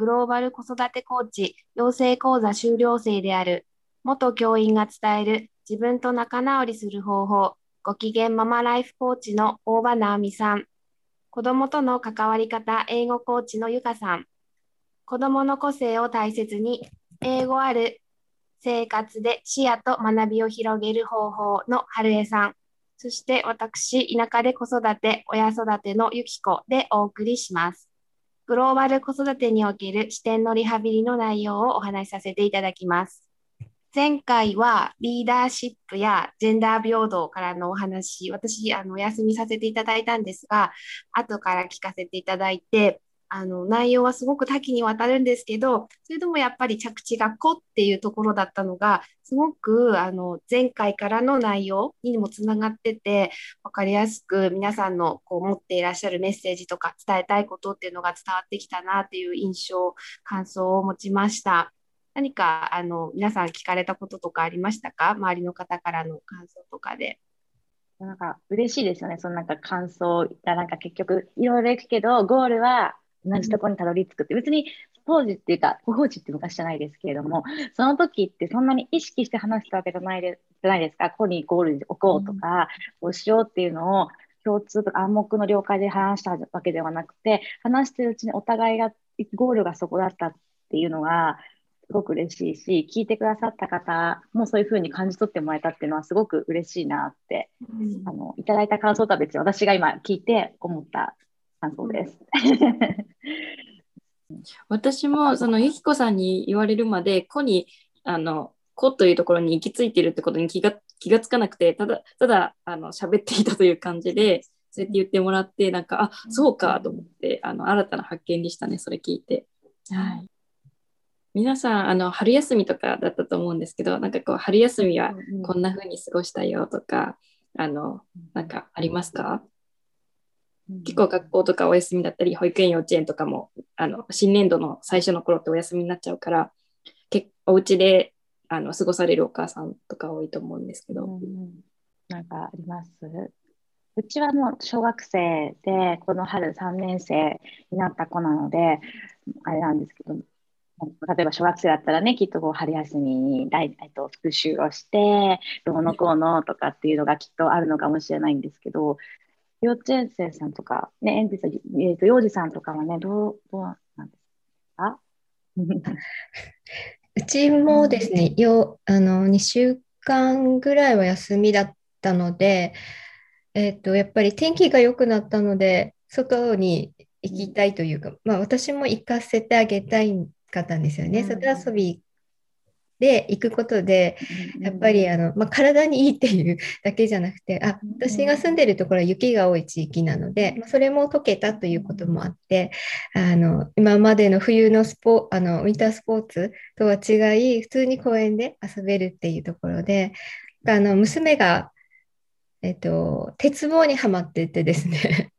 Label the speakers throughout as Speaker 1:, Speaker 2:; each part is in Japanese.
Speaker 1: グローバル子育てコーチ養成講座修了生である。元教員が伝える自分と仲直りする方法。ご機嫌ママライフコーチの大場直美さん。子供との関わり方英語コーチのゆかさん。子供の個性を大切に英語ある生活で視野と学びを広げる方法の春江さん。そして私、田舎で子育て、親育てのゆきこでお送りします。グローバル子育てにおける視点のリハビリの内容をお話しさせていただきます。前回はリーダーシップやジェンダー平等からのお話、私、あの、お休みさせていただいたんですが、後から聞かせていただいて、あの内容はすごく多岐にわたるんですけどそれでもやっぱり着地が「子」っていうところだったのがすごくあの前回からの内容にもつながってて分かりやすく皆さんのこう持っていらっしゃるメッセージとか伝えたいことっていうのが伝わってきたなっていう印象感想を持ちました。何かあの皆さん聞かれたこととかありましたか？周りの方からの感想とかで。
Speaker 2: なんか嬉しいですよね。そのなんか感想がなんか結局いろいろいくけど、ゴールは同じところにたどり着くって、別に当時っていうか、当時って昔じゃないですけれども、その時ってそんなに意識して話したわけじゃないでじゃないですか、ここにゴールに置こうとか、こうしようっていうのを共通とか暗黙の了解で話したわけではなくて、話してるうちにお互いがゴールがそこだったっていうのが、すごく嬉しいし、聞いてくださった方もそういうふうに感じ取ってもらえたっていうのはすごく嬉しいなって、うん、あのいただいた感想とは別に私が今聞いて思った感想です。
Speaker 3: 私もそのゆきこさんに言われるまで子にあの子というところに行き着いているってことに気が気がつかなくてただただあの喋っていたという感じでそうやって言ってもらってなんかあそうかと思ってあの新たな発見でしたねそれ聞いて。はい皆さんあの春休みとかだったと思うんですけどなんかこう春休みはこんな風に過ごしたよとか、あのなんかありますか、結構学校とかお休みだったり保育園幼稚園とかもあの新年度の最初の頃ってお休みになっちゃうから結お家であの過ごされるお母さんとか多いと思うんですけど、うん、
Speaker 2: なんかあります？うちはもう小学生でこの春3年生になった子なのであれなんですけど例えば小学生だったらねきっとこう春休みに大と復習をしてどうのこうのとかっていうのがきっとあるのかもしれないんですけど幼稚園生さんとか、ね、園児さん、えーと、幼児さんとかはね、どう、どうなんですか？
Speaker 4: うちもですね、よあの2週間ぐらいは休みだったので、えーと、やっぱり天気が良くなったので、外に行きたいというか、まあ、私も行かせてあげたいかったんですよね。外遊びで行くことでやっぱりあの、まあ、体にいいっていう だけじゃなくてあ私が住んでるところは雪が多い地域なので、まあ、それも解けたということもあってあの今までの冬のスポあのウィンタースポーツとは違い普通に公園で遊べるっていうところであの娘が、えっと、鉄棒にはまっててですね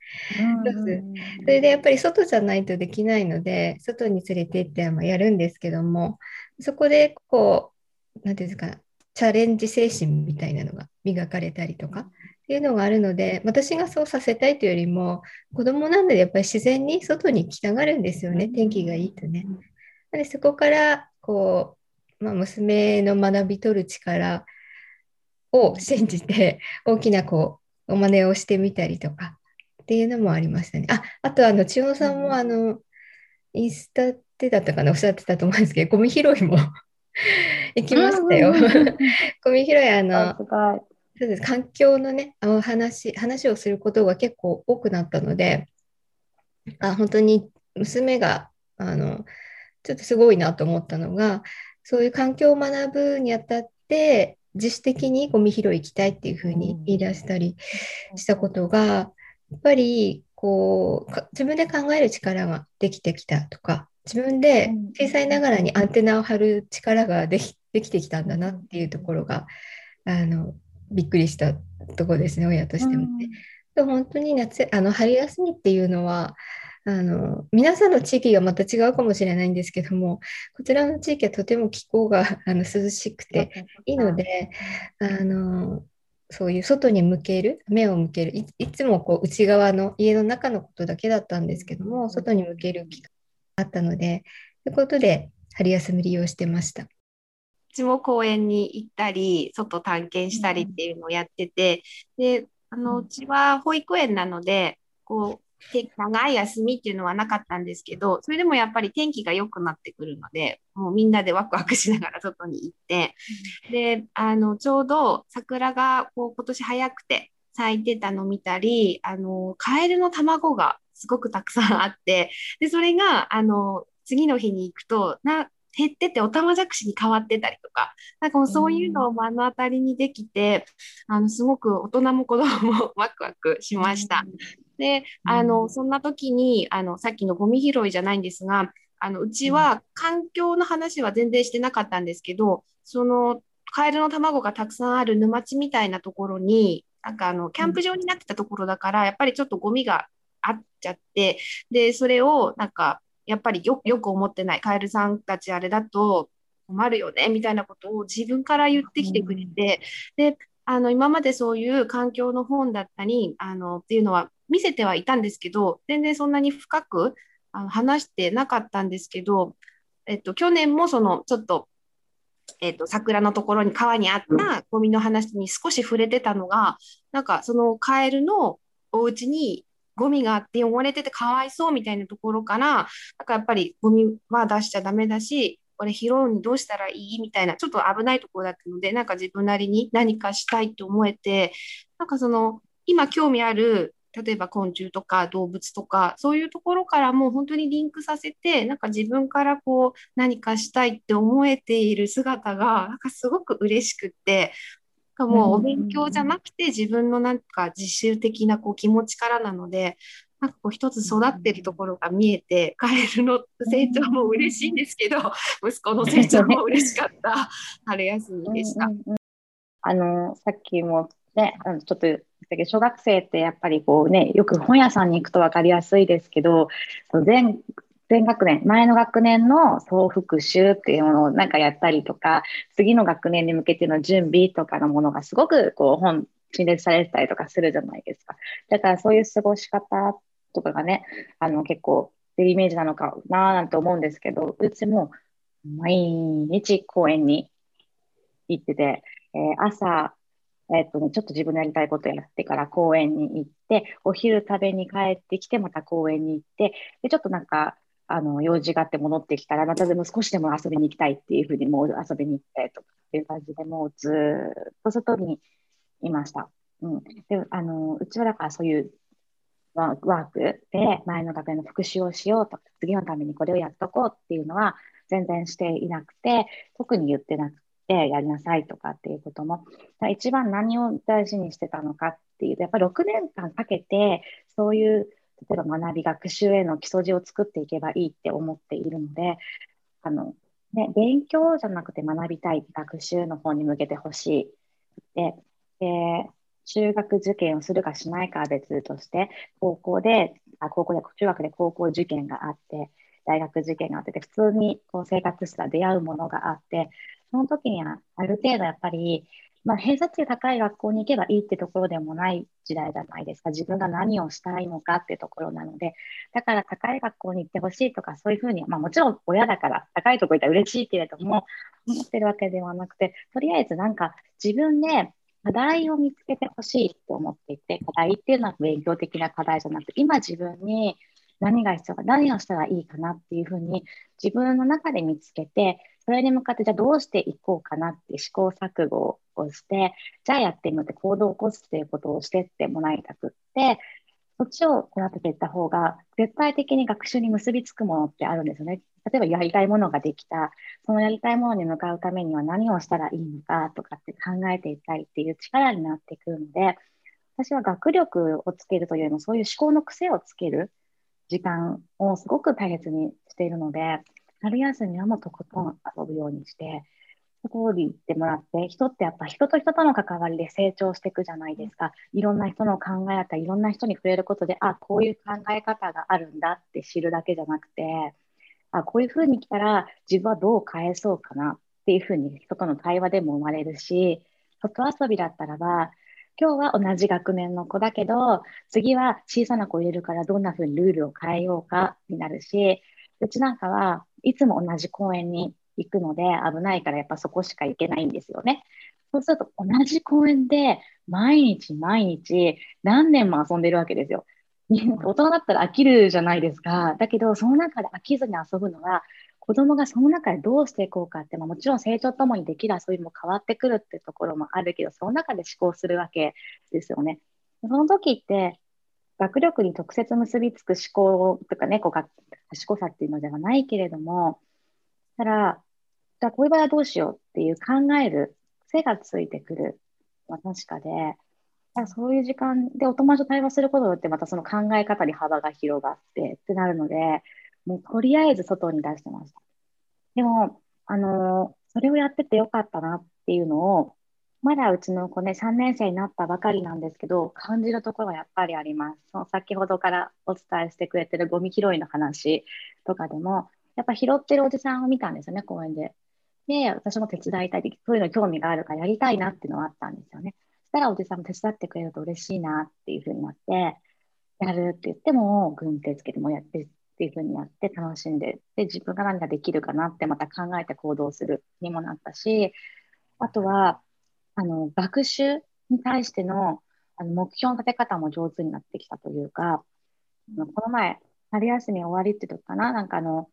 Speaker 4: それでやっぱり外じゃないとできないので外に連れて行ってやるんですけどもそこでこう何ていうんですかチャレンジ精神みたいなのが磨かれたりとかっていうのがあるので私がそうさせたいというよりも子供なのでやっぱり自然に外に来たがるんですよね天気がいいとね。でそこからこう、まあ、娘の学び取る力を信じて大きなこうお真似をしてみたりとかっていうのもありましたね。ああとあの千代さんもあのインスタでだったかなおっしゃってたと思うんですけどゴミ拾いも 行きましたよ。ゴミ拾いあのそうです環境のねあの話話をすることが結構多くなったのであ本当に娘があのちょっとすごいなと思ったのがそういう環境を学ぶにあたって自主的にゴミ拾い行きたいっていうふうに言い出したりしたことがやっぱりこう自分で考える力ができてきたとか自分で小さいながらにアンテナを張る力ができできてきたんだなっていうところがあのびっくりしたところですね親としてもね。うん、本当に夏あの春休みっていうのはあの皆さんの地域がまた違うかもしれないんですけどもこちらの地域はとても気候があの涼しくていいのであのそういう外に向ける目を向けるいつもこう内側の家の中のことだけだったんですけども外に向ける機会あったので、ということで春休み利用してました。
Speaker 1: うちも公園に行ったり、外探検したりっていうのをやってて、で、あの、うちは保育園なので、こう、て長い休みっていうのはなかったんですけど、それでもやっぱり天気が良くなってくるので、もうみんなでワクワクしながら外に行って、で、あの、ちょうど桜がこう今年早くて咲いてたの見たり、あの、カエルの卵がすごくたくさんあって、で、それが、あの、次の日に行くと、な、減ってておたまじゃくしに変わってたりとか、なんかもうそういうのを目の当たりにできて、あの、すごく大人も子供もワクワクしました。で、あの、そんな時に、あの、さっきのゴミ拾いじゃないんですが、あの、うちは環境の話は全然してなかったんですけど、その、カエルの卵がたくさんある沼地みたいなところに、なんかあの、キャンプ場になってたところだから、やっぱりちょっとゴミがあっちゃって、で、それをなんか、やっぱりよ、よく思ってない、カエルさんたちあれだと困るよね、みたいなことを自分から言ってきてくれて、で、あの、今までそういう環境の本だったり、あの、っていうのは見せてはいたんですけど、全然そんなに深くあの話してなかったんですけど、えっと、去年もその、ちょっと、えっと、桜のところに川にあったゴミの話に少し触れてたのが、なんかそのカエルのお家にゴミがあって汚れててかわいそうみたいなところから、なんかやっぱりゴミは出しちゃダメだし、これ拾うにどうしたらいいみたいな、ちょっと危ないところだったので、なんか自分なりに何かしたいと思えて、なんかその、今興味ある、例えば昆虫とか動物とか、そういうところからもう本当にリンクさせて、なんか自分からこう何かしたいって思えている姿が、なんかすごく嬉しくって、なんかもうお勉強じゃなくて自分のなんか自主的なこう気持ちからなので、なんかこう一つ育ってるところが見えて、カエルの成長も嬉しいんですけど、息子の成長も嬉しかった。春休みでした。
Speaker 2: あの、さっきもね、ちょっと言ったけど、小学生ってやっぱりこうね、よく本屋さんに行くと分かりやすいですけど、その前、学年、前の学年の総復習っていうものをなんかやったりとか、次の学年に向けての準備とかのものがすごくこう本、陳列されてたりとかするじゃないですか。だからそういう過ごし方とかがね、あの結構デイイメージなのかなーなんて思うんですけど、うちも毎日公園に行ってて、えー朝、えっとね、ちょっと自分のやりたいことやってから公園に行って、お昼食べに帰ってきて、また公園に行って、で、ちょっとなんか、あの、用事があって戻ってきたら、またでも少しでも遊びに行きたいっていうふうに、もう遊びに行ったりとかっていう感じで、もうずっと外にいました。うん。で、あの、うちはだからそういうワークで前の学年の復習をしようとか、次のためにこれをやっとこうっていうのは全然していなくて、特に言ってなくて、やりなさいとかっていうことも、一番何を大事にしてたのかっていうと、やっぱり6年間かけて、そういう、例えば学び、学習への基礎地を作っていけばいいって思っているので、あの、ね、勉強じゃなくて学びたい学習の方に向けてほしい。で、で、中学受験をするかしないかは別として、高校で、あ高校で、中学で高校受験があって、大学受験があって、普通にこう生活したら出会うものがあって、その時にはある程度やっぱり、まあ、偏差値高い学校に行けばいいってところでもない時代じゃないですか。自分が何をしたいのかってところなので、だから高い学校に行ってほしいとか、そういうふうに、まあもちろん親だから高いとこ行ったら嬉しいけれども、思ってるわけではなくて、とりあえずなんか自分で課題を見つけてほしいと思っていて、課題っていうのは勉強的な課題じゃなくて、今自分に何が必要か、何をしたらいいかなっていうふうに自分の中で見つけて、それに向かってじゃあどうしていこうかなって試行錯誤をして、じゃあやってみようって行動を起こすっていうことをしてってもらいたくって、そっちをこなっていった方が、絶対的に学習に結びつくものってあるんですよね。例えばやりたいものができた、そのやりたいものに向かうためには何をしたらいいのかとかって考えていったりっていう力になってくるので、私は学力をつけるというよりも、そういう思考の癖をつける時間をすごく大切にしているので、春休みはもうとことん遊ぶようにして、そこに行ってもらって、人ってやっぱ人と人との関わりで成長していくじゃないですか。いろんな人の考えだったり、いろんな人に触れることで、あ、こういう考え方があるんだって知るだけじゃなくて、あ、こういうふうに来たら自分はどう返そうかなっていうふうに人との対話でも生まれるし、外遊びだったらば、今日は同じ学年の子だけど、次は小さな子入れるからどんなふうにルールを変えようかになるし、うちなんかはいつも同じ公園に行くので危ないからやっぱそこしか行けないんですよね。そうすると同じ公園で毎日毎日何年も遊んでるわけですよ。大人だったら飽きるじゃないですか。だけど、その中で飽きずに遊ぶのは、子供がその中でどうしていこうかって、まあ、もちろん成長ともにできる遊びも変わってくるっていうところもあるけど、その中で思考するわけですよね。その時って、学力に直接結びつく思考とかね、こう賢さっていうのではないけれども、ただ、じゃあこういう場合はどうしようっていう考える癖がついてくるま、確かで、そういう時間でお友達と対話することによってまたその考え方に幅が広がってってなるので、もうとりあえず外に出してました。でも、あのー、それをやっててよかったなっていうのを、まだうちの子ね、3年生になったばかりなんですけど、感じるところはやっぱりあります。その先ほどからお伝えしてくれてるゴミ拾いの話とかでも、やっぱ拾ってるおじさんを見たんですよね、公園で。で、私も手伝いたい、そういうの興味があるからやりたいなっていうのはあったんですよね。そしたらおじさんも手伝ってくれると嬉しいなっていうふうになって、やるって言っても、軍手つけてもやってっていうふうにやって楽しんで、で、自分が何ができるかなってまた考えて行動するにもなったし、あとは、あの、学習に対してのあの目標の立て方も上手になってきたというか、この前、春休み終わりって時かな、なんかあの、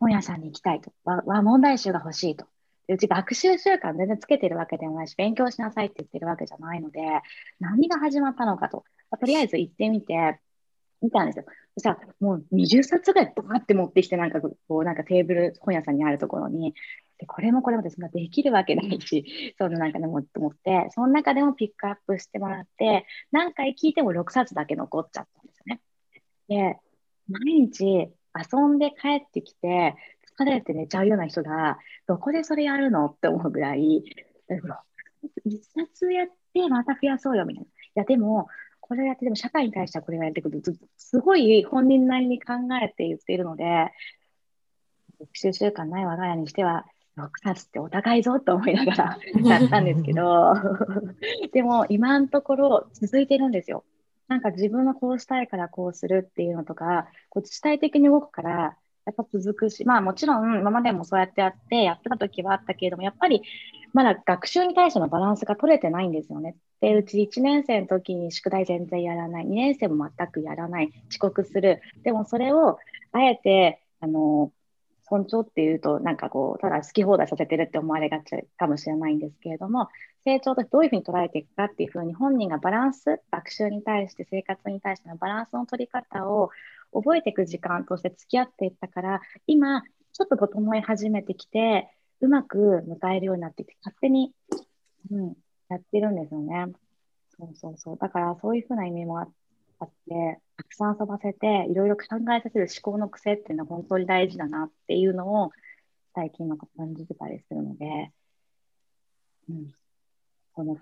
Speaker 2: 本屋さんに行きたいと、和問題集が欲しいと。うち学習習慣全然つけてるわけでもないし、勉強しなさいって言ってるわけじゃないので、何が始まったのかと。とりあえず行ってみて、見たんですよ。そしたら、もう20冊ぐらいバーって持ってきて、なんかこう、なんかテーブル、本屋さんにあるところに、でこれもこれもですができるわけないし、そのなんかでもと思って、その中でもピックアップしてもらって、何回聞いても6冊だけ残っちゃったんですよね。で、毎日遊んで帰ってきて、疲れて寝ちゃうような人が、どこでそれやるのって思うぐらい、一冊やってまた増やそうよみたいな。いや、でも、これをやって、でも社会に対してはこれをやってくると、すごい本人なりに考えて言っているので、学習習慣ない我が家にしては、6冊ってお高いぞと思いながら やったんですけど、でも今のところ続いてるんですよ。なんか自分はこうしたいからこうするっていうのとか、こう自治体的に動くから、やっぱ続くし、まあもちろん今までもそうやってやってやってた時はあったけれども、やっぱりまだ学習に対してのバランスが取れてないんですよね。で、うち1年生の時に宿題全然やらない、2年生も全くやらない、遅刻する。でもそれをあえて、あの、尊重っていうと、なんかこう、ただ好き放題させてるって思われがちかもしれないんですけれども、成長とどういうふうに捉えていくかっていうふうに本人がバランス、学習に対して生活に対してのバランスの取り方を覚えていく時間として付き合っていったから、今、ちょっと整い始めてきて、うまく迎えるようになってきて、勝手に、うん、やってるんですよね。そうそうそう。だから、そういうふうな意味もあって、たくさん遊ばせて、いろいろ考えさせる思考の癖っていうのは本当に大事だなっていうのを、最近は感じてたりするので、
Speaker 3: うん、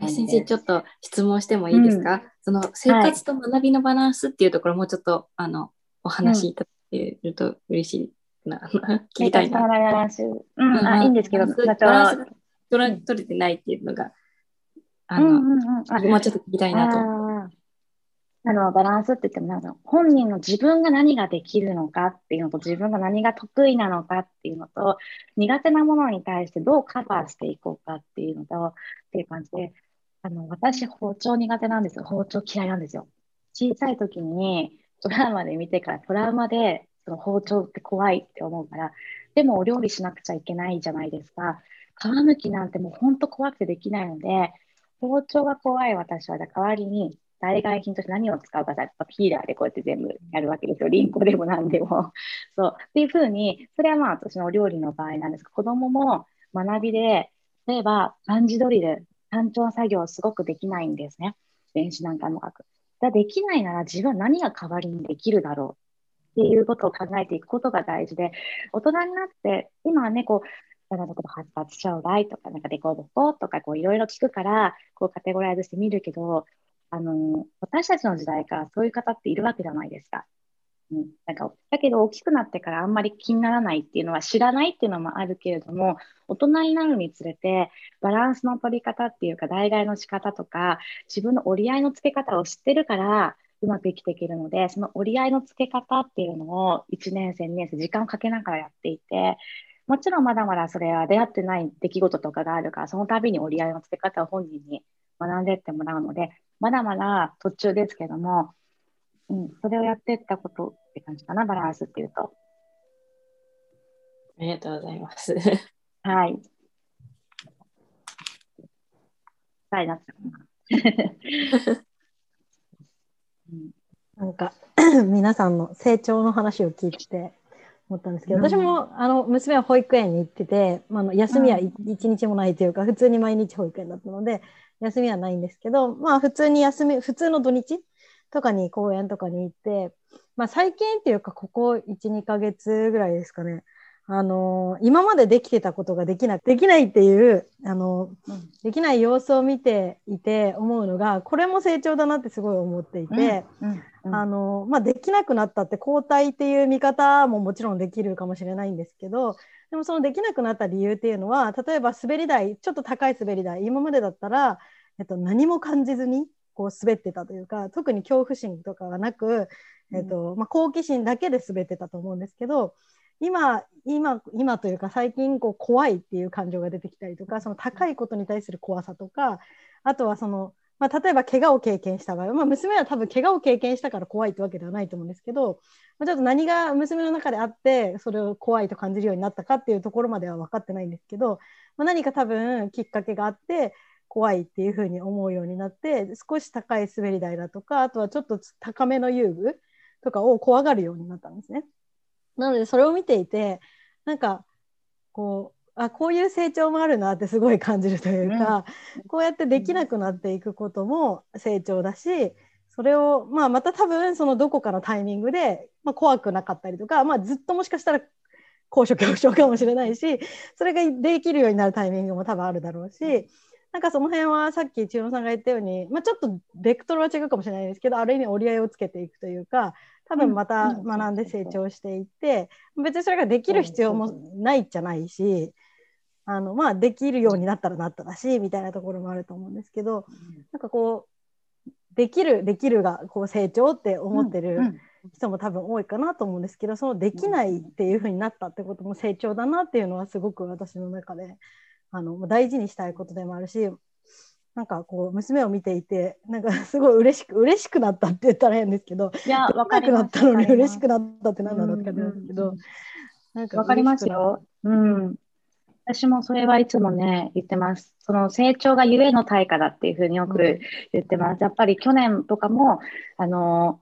Speaker 3: 先生、ちょっと質問してもいいですか、うん、その生活と学びのバランスっていうところもちょっと、はい、あのお話いただけると嬉しいな、うん、聞きたいな。
Speaker 2: うん、あいいんですけど、バ
Speaker 3: ランス取れ取れてないっていうのが、あの、うんうんうん、もうちょっと聞きたいなと。
Speaker 2: あの、バランスって言っても、なんか本人の自分が何ができるのかっていうのと、自分が何が得意なのかっていうのと、苦手なものに対してどうカバーしていこうかっていうのと、っていう感じで、あの、私、包丁苦手なんですよ。包丁嫌いなんですよ。小さい時に、ドラマで見てからトラウマで、その包丁って怖いって思うから、でもお料理しなくちゃいけないじゃないですか。皮むきなんてもう本当怖くてできないので、包丁が怖い私は、代わりに代替品として何を使うかさ、ピーラーでこうやって全部やるわけですよ。リンゴでも何でも。そう。っていうふうに、それはまあ私のお料理の場合なんですが、子供も学びで、例えば漢字ドリル、単調作業すごくできないんですね。電子なんかも書く。だできないなら自分は何が代わりにできるだろうっていうことを考えていくことが大事で、大人になって、今はね、こう、体のこと発達障害とか、なんかデコボコとか、こういろいろ聞くから、こうカテゴライズしてみるけど、あの、私たちの時代からそういう方っているわけじゃないですか。うん、なんかだけど大きくなってからあんまり気にならないっていうのは知らないっていうのもあるけれども大人になるにつれてバランスの取り方っていうか代替の仕方とか自分の折り合いのつけ方を知ってるからうまく生きていけるので、その折り合いのつけ方っていうのを1年生、2年生、時間をかけながらやっていて、もちろんまだまだそれは出会ってない出来事とかがあるから、その度に折り合いのつけ方を本人に学んでってもらうので、まだまだ途中ですけども、うん、それをやっていったことって感じかな、バランスっていうと。
Speaker 3: ありがとうございます。
Speaker 2: はい。はい、なっちゃうな。
Speaker 5: なんか 皆さんの成長の話を聞いて思ったんですけど、私もあの娘は保育園に行ってて、まあ、休みは一日もないというか、普通に毎日保育園だったので休みはないんですけど、まあ、普通に休み普通の土日とかに公園とかに行って、まあ、最近っていうかここ12ヶ月ぐらいですかねあの今までできてたことができなできないっていうあの、うん、できない様子を見ていて思うのがこれも成長だなってすごい思っていて、うんうん、あのまあ、できなくなったって交代っていう見方ももちろんできるかもしれないんですけどでもそのできなくなった理由っていうのは例えば滑り台ちょっと高い滑り台今までだったら、えっと、何も感じずにこう滑ってたというか特に恐怖心とかがなく、えっとまあ、好奇心だけで滑ってたと思うんですけど今今今というか最近こう怖いっていう感情が出てきたりとかその高いことに対する怖さとかあとはその、まあ、例えば怪我を経験した場合、まあ、娘は多分怪我を経験したから怖いってわけではないと思うんですけど、まあ、ちょっと何が娘の中であってそれを怖いと感じるようになったかっていうところまでは分かってないんですけど、まあ、何か多分きっかけがあって怖いっていうふうに思うようになって少し高い滑り台だとかあとはちょっと高めの遊具とかを怖がるようになったんですね。なのでそれを見ていてなんかこうあこういう成長もあるなってすごい感じるというか、うん、こうやってできなくなっていくことも成長だしそれを、まあ、また多分そのどこかのタイミングで、まあ、怖くなかったりとか、まあ、ずっともしかしたら高所恐怖症かもしれないしそれができるようになるタイミングも多分あるだろうし。なんかその辺はさっき千代さんが言ったように、まあ、ちょっとベクトルは違うかもしれないですけどある意味折り合いをつけていくというか多分また学んで成長していって、別にそれができる必要もないじゃないし、あのまあ、できるようになったらなっただしみたいなところもあると思うんですけど、なんかこうできるできるがこう成長って思ってる人も多分多いかなと思うんですけどそのできないっていうふうになったってことも成長だなっていうのはすごく私の中であの大事にしたいことでもあるしなんかこう娘を見ていてなんかすごい嬉しく嬉しくなったって言ったら変ですけど
Speaker 2: いや
Speaker 5: 分かくなったのに嬉しくなったって何なのって感じなんですけど、
Speaker 2: なんか分かりますよ。うん。私もそれはいつもね、言ってます。その成長がゆえの対価だっていうふうによく言ってます。やっぱり去年とかも、あの、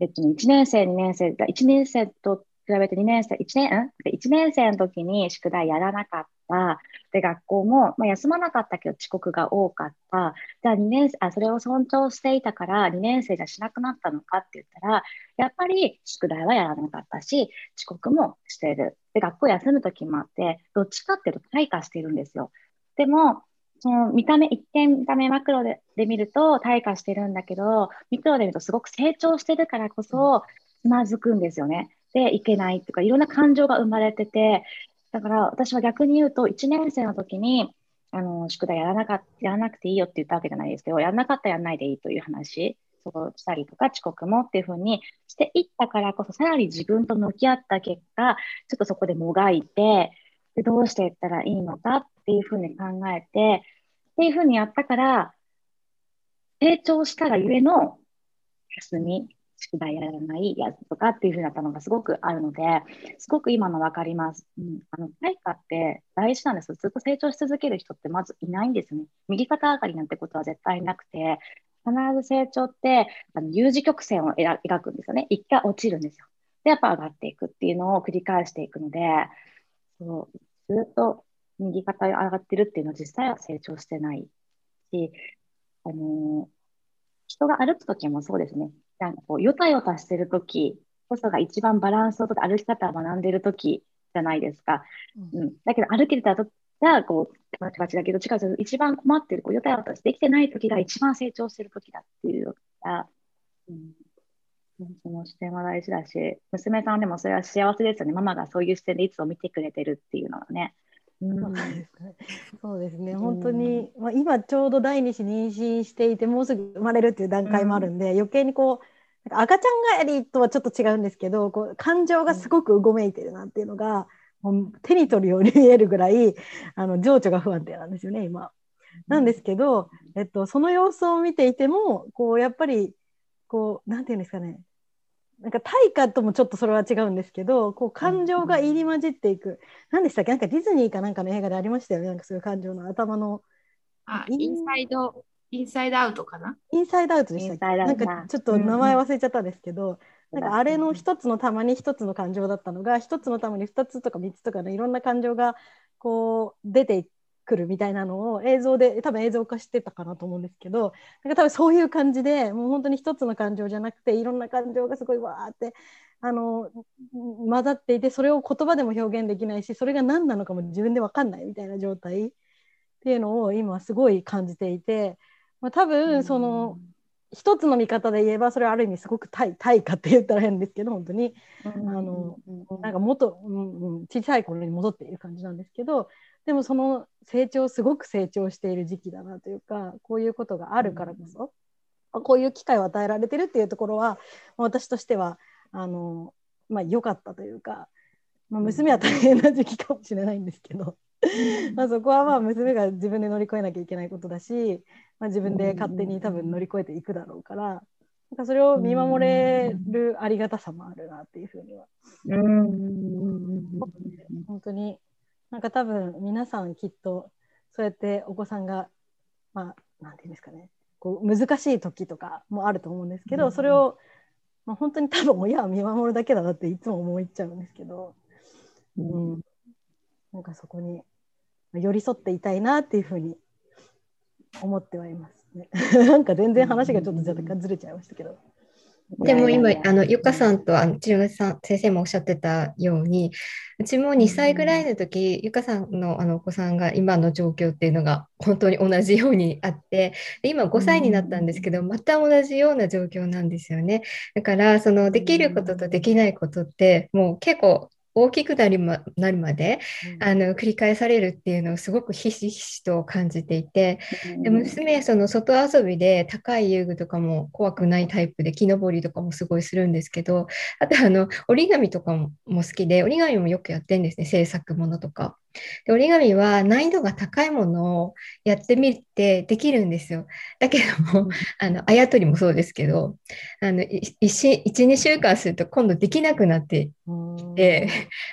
Speaker 2: えっと、1年生、2年生、1年生と比べて2年生、1年、1年生の時に宿題やらなかった。で、学校も、まあ、休まなかったけど遅刻が多かった。じゃあ2年生、あ、それを尊重していたから2年生じゃしなくなったのかって言ったら、やっぱり宿題はやらなかったし、遅刻もしている。で、学校休む時もあって、どっちかっていうと退化しているんですよ。でも、その見た目、一見見た目マクロでで見ると退化してるんだけど、ミクロで見るとすごく成長してるからこそ、つまずくんですよね。で、いけないとか、いろんな感情が生まれてて、だから私は逆に言うと、1年生の時に、あの、宿題やらなかやらなくていいよって言ったわけじゃないですけど、やらなかったらやらないでいいという話、そうしたりとか、遅刻もっていうふうにしていったからこそ、さらに自分と向き合った結果、ちょっとそこでもがいて、でどうしていったらいいのかっていうふうに考えて、っていうふうにやったから、成長したがゆえの休み。宿題やらないやつとかっていうふうになったのがすごくあるので、すごく今の分かります。うん、あの対価って大事なんですよずっと成長し続ける人ってまずいないんですね。右肩上がりなんてことは絶対なくて、必ず成長ってあの U 字曲線を描くんですよね。一回落ちるんですよ。で、やっぱ上がっていくっていうのを繰り返していくので、そうずっと右肩上がってるっていうのは実際は成長してないし、あのー、人が歩くときもそうですね。なんかこう、よたよたしてるときこそが一番バランスをとって歩き方を学んでるときじゃないですか。うん、うん、だけど、歩けてたとが、こう、バチバチだけど、違う、一番困ってる、こう、よたよたしてできてないときが一番成長してるときだっていうか、うん、その視点は大事だし、娘さんでもそれは幸せですよね。ママがそういう視点でいつも見てくれてるっていうのはね。うん。
Speaker 5: そうですね、本当に、まあ、今ちょうど第二子妊娠していて、もうすぐ生まれるっていう段階もあるんで、余計にこう、なんか赤ちゃん帰りとはちょっと違うんですけど、こう感情がすごくうごめいてるなっていうのが、もう手に取るように見えるぐらい、あの情緒が不安定なんですよね、今。なんですけど、えっと、その様子を見ていても、こうやっぱり、こう、なんていうんですかね、なんか対価ともちょっとそれは違うんですけど、こう感情が入り混じっていく。何でしたっけ？なんかディズニーかなんかの映画でありましたよね。なんかそういう感情の頭の。
Speaker 1: あ、インサイド、インサイドアウトかな？
Speaker 5: インサイドアウトでしたっけ？なん
Speaker 2: インサイドアウト
Speaker 5: かちょっと名前忘れちゃったんですけど、なんかあれの一つの玉に一つの感情だったのが、一つの玉に二つとか三つとかのいろんな感情がこう出てくるみたいなのを映像で多分映像化してたかなと思うんですけどなんか多分そういう感じでもう本当に一つの感情じゃなくていろんな感情がすごいわーってあの混ざっていてそれを言葉でも表現できないしそれが何なのかも自分で分かんないみたいな状態っていうのを今すごい感じていて、まあ、多分その一つの見方で言えばそれはある意味すごく対対価って言ったら変ですけど本当に。あのなんか元、うんうん、小さい頃に戻っている感じなんですけどでもその成長すごく成長している時期だなというかこういうことがあるからこそ、こういう機会を与えられてるっていうところは私としてはあの、まあ、良かったというか、まあ、娘は大変な時期かもしれないんですけど、まあそこはまあ娘が自分で乗り越えなきゃいけないことだし、まあ、自分で勝手に多分乗り越えていくだろうから。なんかそれを見守れるありがたさもあるなっていうふうには。本当になんか多分皆さんきっとそうやってお子さんがまあなんていうんですかねこう難しい時とかもあると思うんですけど、それを、まあ、本当に多分親は見守るだけだなっていつも思っちゃうんですけど、うん、なんかそこに寄り添っていたいなっていうふうに思ってはいますね。なんか全然話がちょっと若干ずれちゃいましたけど。
Speaker 4: でも今、あの、ゆかさんとあの千代さん先生もおっしゃってたように、うちも2歳ぐらいの時、ゆかさんのあのお子さんが今の状況っていうのが本当に同じようにあって、で今5歳になったんですけど、また同じような状況なんですよね。だから、そのできることとできないことって、もう結構大きくなりまなるまであの繰り返されるっていうのをすごくひしひしと感じていて、で娘その外遊びで高い遊具とかも怖くないタイプで木登りとかもすごいするんですけどあとあの折り紙とかもも好きで折り紙もよくやってるんですね制作ものとか。で折り紙は難易度が高いものをやってみてできるんですよ。だけどもあのあやとりもそうですけどあの12週間すると今度できなくなってきて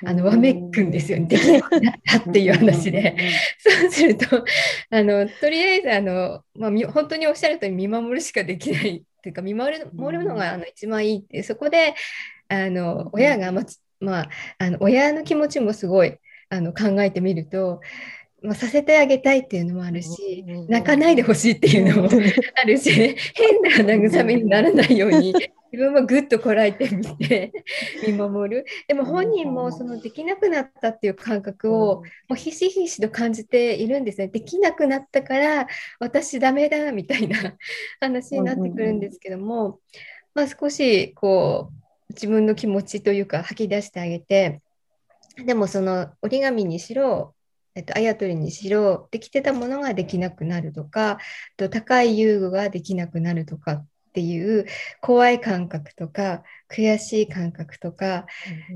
Speaker 4: あのわめくんですよ。ねできなくなったっていう話で。そうするとあのとりあえずあの、まあ、み本当におっしゃるとおり見守るしかできない。っていうか見守る守るのがあの一番いいって。そこであの親が、ままあ、あの親の気持ちもすごいあの考えてみると、まあ、させてあげたいっていうのもあるし泣かないでほしいっていうのもあるし変な慰めにならないように自分もぐっとこらえてみて見守る。でも本人もそのできなくなったっていう感覚をもうひしひしと感じているんですね。できなくなったから私ダメだみたいな話になってくるんですけども、まあ、少しこう自分の気持ちというか吐き出してあげてでもその折り紙にしろえっと、あやとりにしろできてたものができなくなるとかと高い遊具ができなくなるとかっていう怖い感覚とか悔しい感覚とか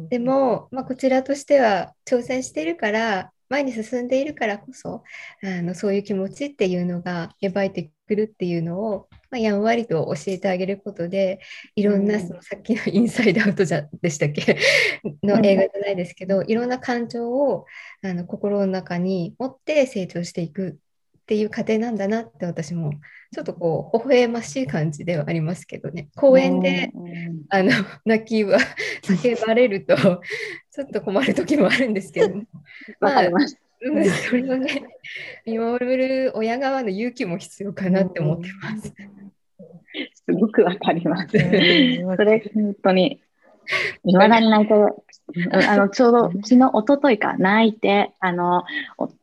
Speaker 4: でも、まあ、こちらとしては挑戦してるから前に進んでいるからこそあのそういう気持ちっていうのが芽生えてくるっていうのを、まあ、やんわりと教えてあげることでいろんなそのさっきのインサイドアウトじゃでしたっけ？の映画じゃないですけどいろんな感情をあの心の中に持って成長していくっていう過程なんだなって私もちょっとこう微笑ましい感じではありますけどね。公園であの泣きは叫ばれるとちょっと困る時もあるんですけど
Speaker 2: まあ、うん、
Speaker 4: それをね見守る親側の勇気も必要かなって思ってます。
Speaker 2: すごくわかります。それ本当にいまだに泣いてる。あの、ちょうど昨日、一昨日か、泣いて、あの、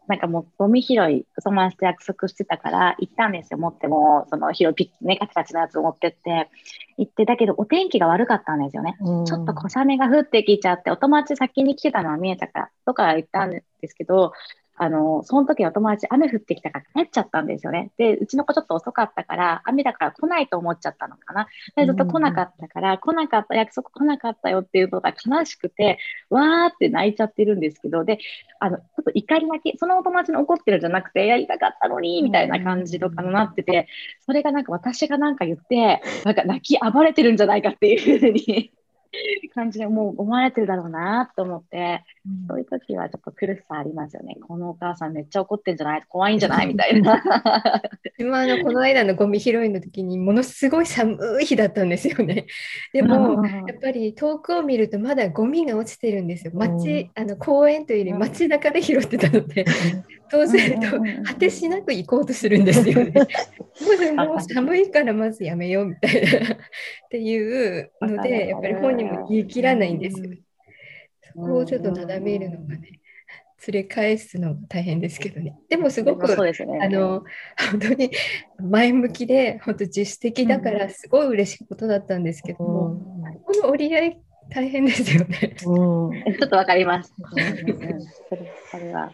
Speaker 2: なんかもうゴミ拾い、友達と約束してたから行ったんですよ、持っても、その拾いね、カチカチのやつを持ってって、行って、だけどお天気が悪かったんですよね。ちょっと小雨が降ってきちゃって、お友達先に来てたのは見えたから、とか言ったんですけど、あの、その時お友達雨降ってきたから帰っちゃったんですよね。で、うちの子ちょっと遅かったから、雨だから来ないと思っちゃったのかな。で、ずっと来なかったから、来なかった、約束来なかったよっていうのが悲しくて、わーって泣いちゃってるんですけど、で、あの、ちょっと怒り泣き、そのお友達に怒ってるんじゃなくて、やりたかったのに、みたいな感じとかになってて、それがなんか私がなんか言って、なんか泣き暴れてるんじゃないかっていうふうに感じでもう思われてるだろうなと思って、うん、そういう時はちょっと苦しさありますよね。このお母さんめっちゃ怒ってんじゃない？怖いんじゃない？みたいな。
Speaker 4: 今あのこの間のゴミ拾いの時にものすごい寒い日だったんですよね。でもやっぱり遠くを見るとまだゴミが落ちてるんですよ。街、あの公園というより街中で拾ってたので、当然と果てしなく行こうとするんですよね。もう寒いからまずやめようみたいなっていうのでやっぱり本人も言い切らないんですよ。そこをちょっとなだめるのがね。連れ返すのが大変ですけどね。でもすごく、ね、あの本当に前向きで本当自主的だからすごい嬉しいことだったんですけども、うん、この折り合い大変ですよね。
Speaker 2: うん、ちょっとわかります。それは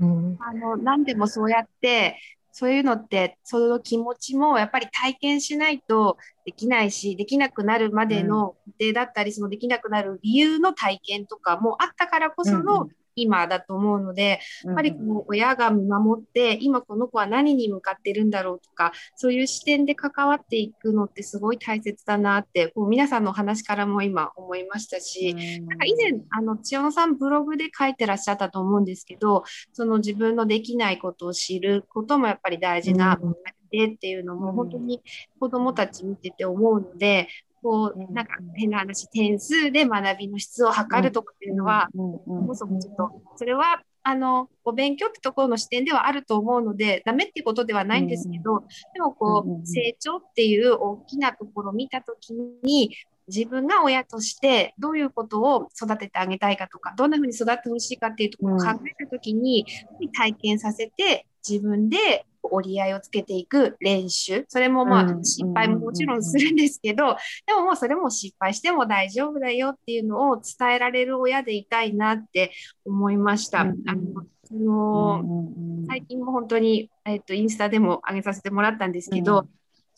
Speaker 1: うん、あの何でもそうやってそういうのってその気持ちもやっぱり体験しないとできないしできなくなるまでの過程だったり、そのできなくなる理由の体験とかもあったからこその今だと思うので、やっぱりこの親が見守って、今この子は何に向かってるんだろうとか、そういう視点で関わっていくのってすごい大切だなって、こう皆さんの話からも今思いましたし、なんか以前、あの、千代野さんブログで書いてらっしゃったと思うんですけど、その自分のできないことを知ることもやっぱり大事な、でっていうのも本当に子どもたち見てて思うので、こう、なんか変な話、点数で学びの質を測るとかっていうのは、もそもちょっと、それは、あの、お勉強ってところの視点ではあると思うので、ダメってことではないんですけど、でもこう、成長っていう大きなところを見たときに、自分が親としてどういうことを育ててあげたいかとか、どんなふうに育ってほしいかっていうところを考えたときに、体験させて、自分で折り合いをつけていく練習。それもまあ失敗ももちろんするんですけど、でももうそれも失敗しても大丈夫だよっていうのを伝えられる親でいたいなって思いました。あのその最近も本当に、えっと、インスタでも上げさせてもらったんですけど、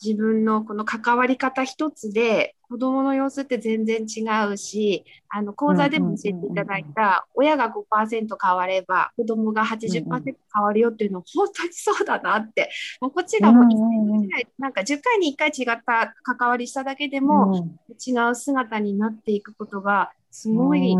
Speaker 1: 自分のこの関わり方一つで子供の様子って全然違うし、あの講座でも教えていただいた親が5%変われば子供が80%変わるよっていうの本当にそうだなって、もうこっちがもう1回なんか10回に1回違った関わりしただけでも違う姿になっていくことがすごい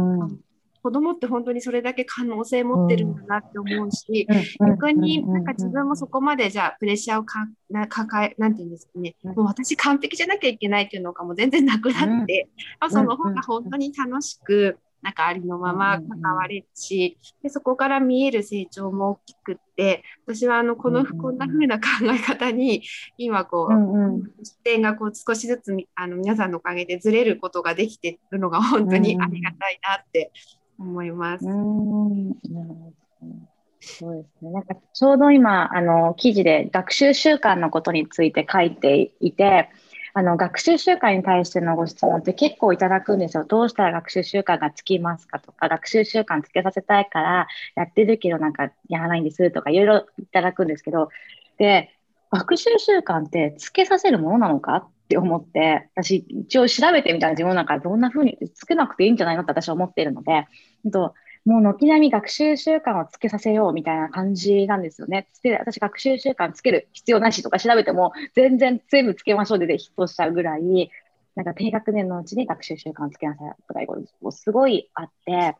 Speaker 1: 子供って本当にそれだけ可能性持ってるんだなって思うし、逆になんか自分もそこまでじゃあプレッシャーをかな抱え、なんていうんですかね、もう私完璧じゃなきゃいけないっていうのがもう全然なくなって、あその方が本当に楽しく、なんかありのまま関われるし、でそこから見える成長も大きくって、私はあのこの、こんな風な考え方に、今こう、うんうん、視点がこう少しずつあの皆さんのおかげでずれることができてるのが本当にありがたいなって思います。うん
Speaker 2: そうですね。なんかちょうど今、あの、記事で学習習慣のことについて書いていて、あの、学習習慣に対してのご質問って結構いただくんですよ。どうしたら学習習慣がつきますかとか、学習習慣つけさせたいからやってるけどなんかやらないんですとかいろいろいただくんですけど、で、学習習慣ってつけさせるものなのかっって思って、私一応調べてみたら自分の中どんな風につけなくていいんじゃないのって私は思っているので、ともう軒並み学習習慣をつけさせようみたいな感じなんですよね。で私、学習習慣つける必要なしとか調べても、全然全部つけましょうでヒットしちゃうぐらい、なんか低学年のうちに学習習慣をつけなさいとかいうことすごいあって、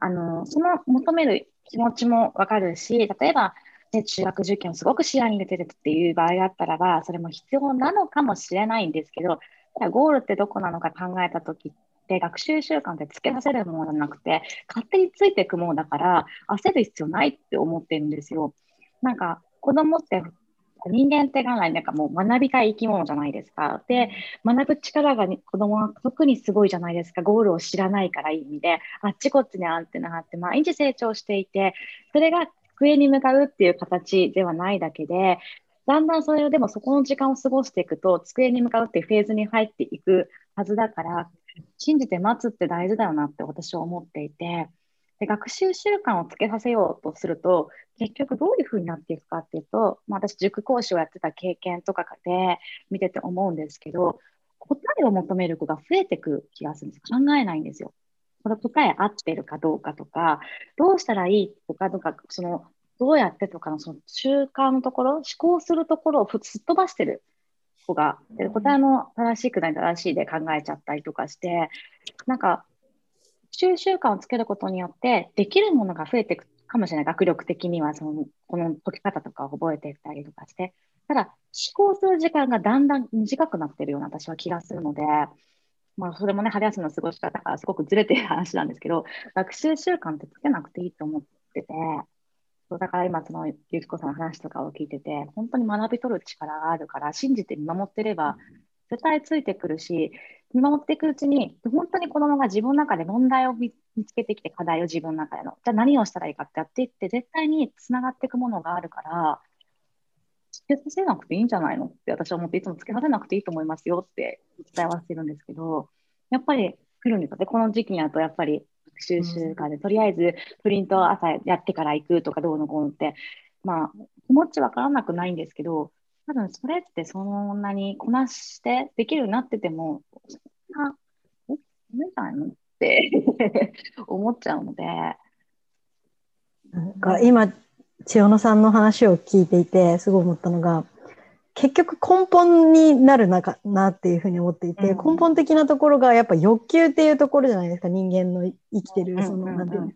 Speaker 2: あの、その求める気持ちもわかるし、例えば、ね、中学受験をすごく視野に入れてるっていう場合だったらば、それも必要なのかもしれないんですけど、ゴールってどこなのか考えたときって学習習慣ってつけさせるものじゃなくて、勝手についていくものだから、焦る必要ないって思ってるんですよ。なんか、子供って人間って元来なんかもう学びたい生き物じゃないですか。で、学ぶ力が子供は特にすごいじゃないですか。ゴールを知らないからいい意味で、あっちこっちにあってなって毎日成長していて、それが机に向かうっていう形ではないだけで、だんだんそれをでもそこの時間を過ごしていくと、机に向かうっていうフェーズに入っていくはずだから、信じて待つって大事だよなって私は思っていて、で学習習慣をつけさせようとすると、結局どういうふうになっていくかっていうと、まあ、私、塾講師をやってた経験とかで見てて思うんですけど、答えを求める子が増えてく気がするんです。考えないんですよ。この答え合ってるかどうかとか、どうしたらいいとか、とか、その、どうやってとかのその習慣のところ、思考するところをすっ飛ばしてる子が、で答えも正しくない正しいで考えちゃったりとかして、なんか、習習慣をつけることによって、できるものが増えていくかもしれない。学力的には、その、この解き方とかを覚えていったりとかして。ただ、思考する時間がだんだん短くなってるような私は気がするので、まあ、それもね、春休みの過ごし方がすごくずれてる話なんですけど、学習習慣ってつけなくていいと思ってて、そうだから今、その、ゆきこさんの話とかを聞いてて、本当に学び取る力があるから、信じて見守ってれば、絶対ついてくるし、見守っていくうちに、本当に子供が自分の中で問題を見つけてきて、課題を自分の中での。じゃあ何をしたらいいかってやっていって、絶対につながっていくものがあるから、けさせなくていいんじゃないのって私は思って、いつもつけさせなくていいと思いますよって伝えはしてるんですけど、やっぱり来るんですよ。で、この時期になると、やっぱり学習習慣で、とりあえずプリント朝やってから行くとかどうのこうのって、まあ、気持ちわからなくないんですけど、多分それってそんなにこなしてできるようになってても、そんな、え、ダメじゃないのって 思っちゃうので。
Speaker 5: なんか今、千代野さんの話を聞いていて、すごい思ったのが、結局根本になるなかなっていうふうに思っていて、うん、根本的なところがやっぱ欲求っていうところじゃないですか人間の生きてるそのなんていう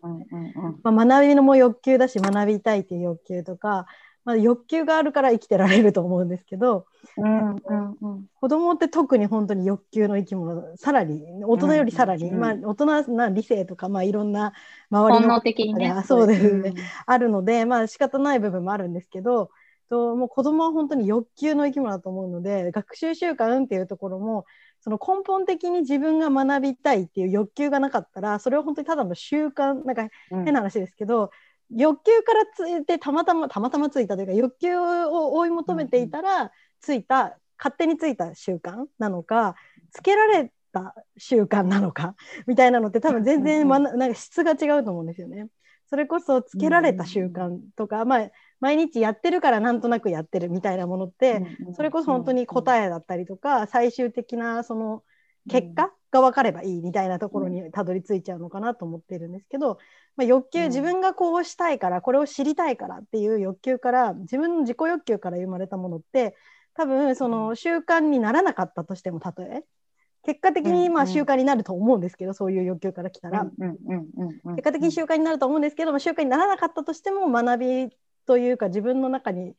Speaker 5: ま学びのも欲求だし学びたいっていう欲求とか、まあ、欲求があるから生きてられると思うんですけど、うんうんうん、子供って特に本当に欲求の生き物さらに大人よりさらに、うんうん、まあ、大人な理性とか、まあ、いろんな周りの
Speaker 2: 的にね。
Speaker 5: そうですね、うん、あるので、まあ仕方ない部分もあるんですけどともう子供は本当に欲求の生き物だと思うので学習習慣っていうところもその根本的に自分が学びたいっていう欲求がなかったらそれは本当にただの習慣なんか変な話ですけど、うん、欲求からついてたまたまたまたまついたというか欲求を追い求めていたらついた、勝手についた習慣なのかつけられた習慣なのか みたいなのって多分全然、ま、なんか質が違うと思うんですよね。それこそつけられた習慣とか、まあ毎日やってるからなんとなくやってるみたいなものって、それこそ本当に答えだったりとか、最終的なその結果が分かればいいみたいなところにたどり着いちゃうのかなと思ってるんですけど、まあ、欲求自分がこうしたいからこれを知りたいからっていう欲求から自分の自己欲求から生まれたものって多分その習慣にならなかったとしても例え。結果的にまあ習慣になると思うんですけど、そういう欲求から来たら、結果的に習慣になると思うんですけども習慣にならなかったとしても学びというか自分の中に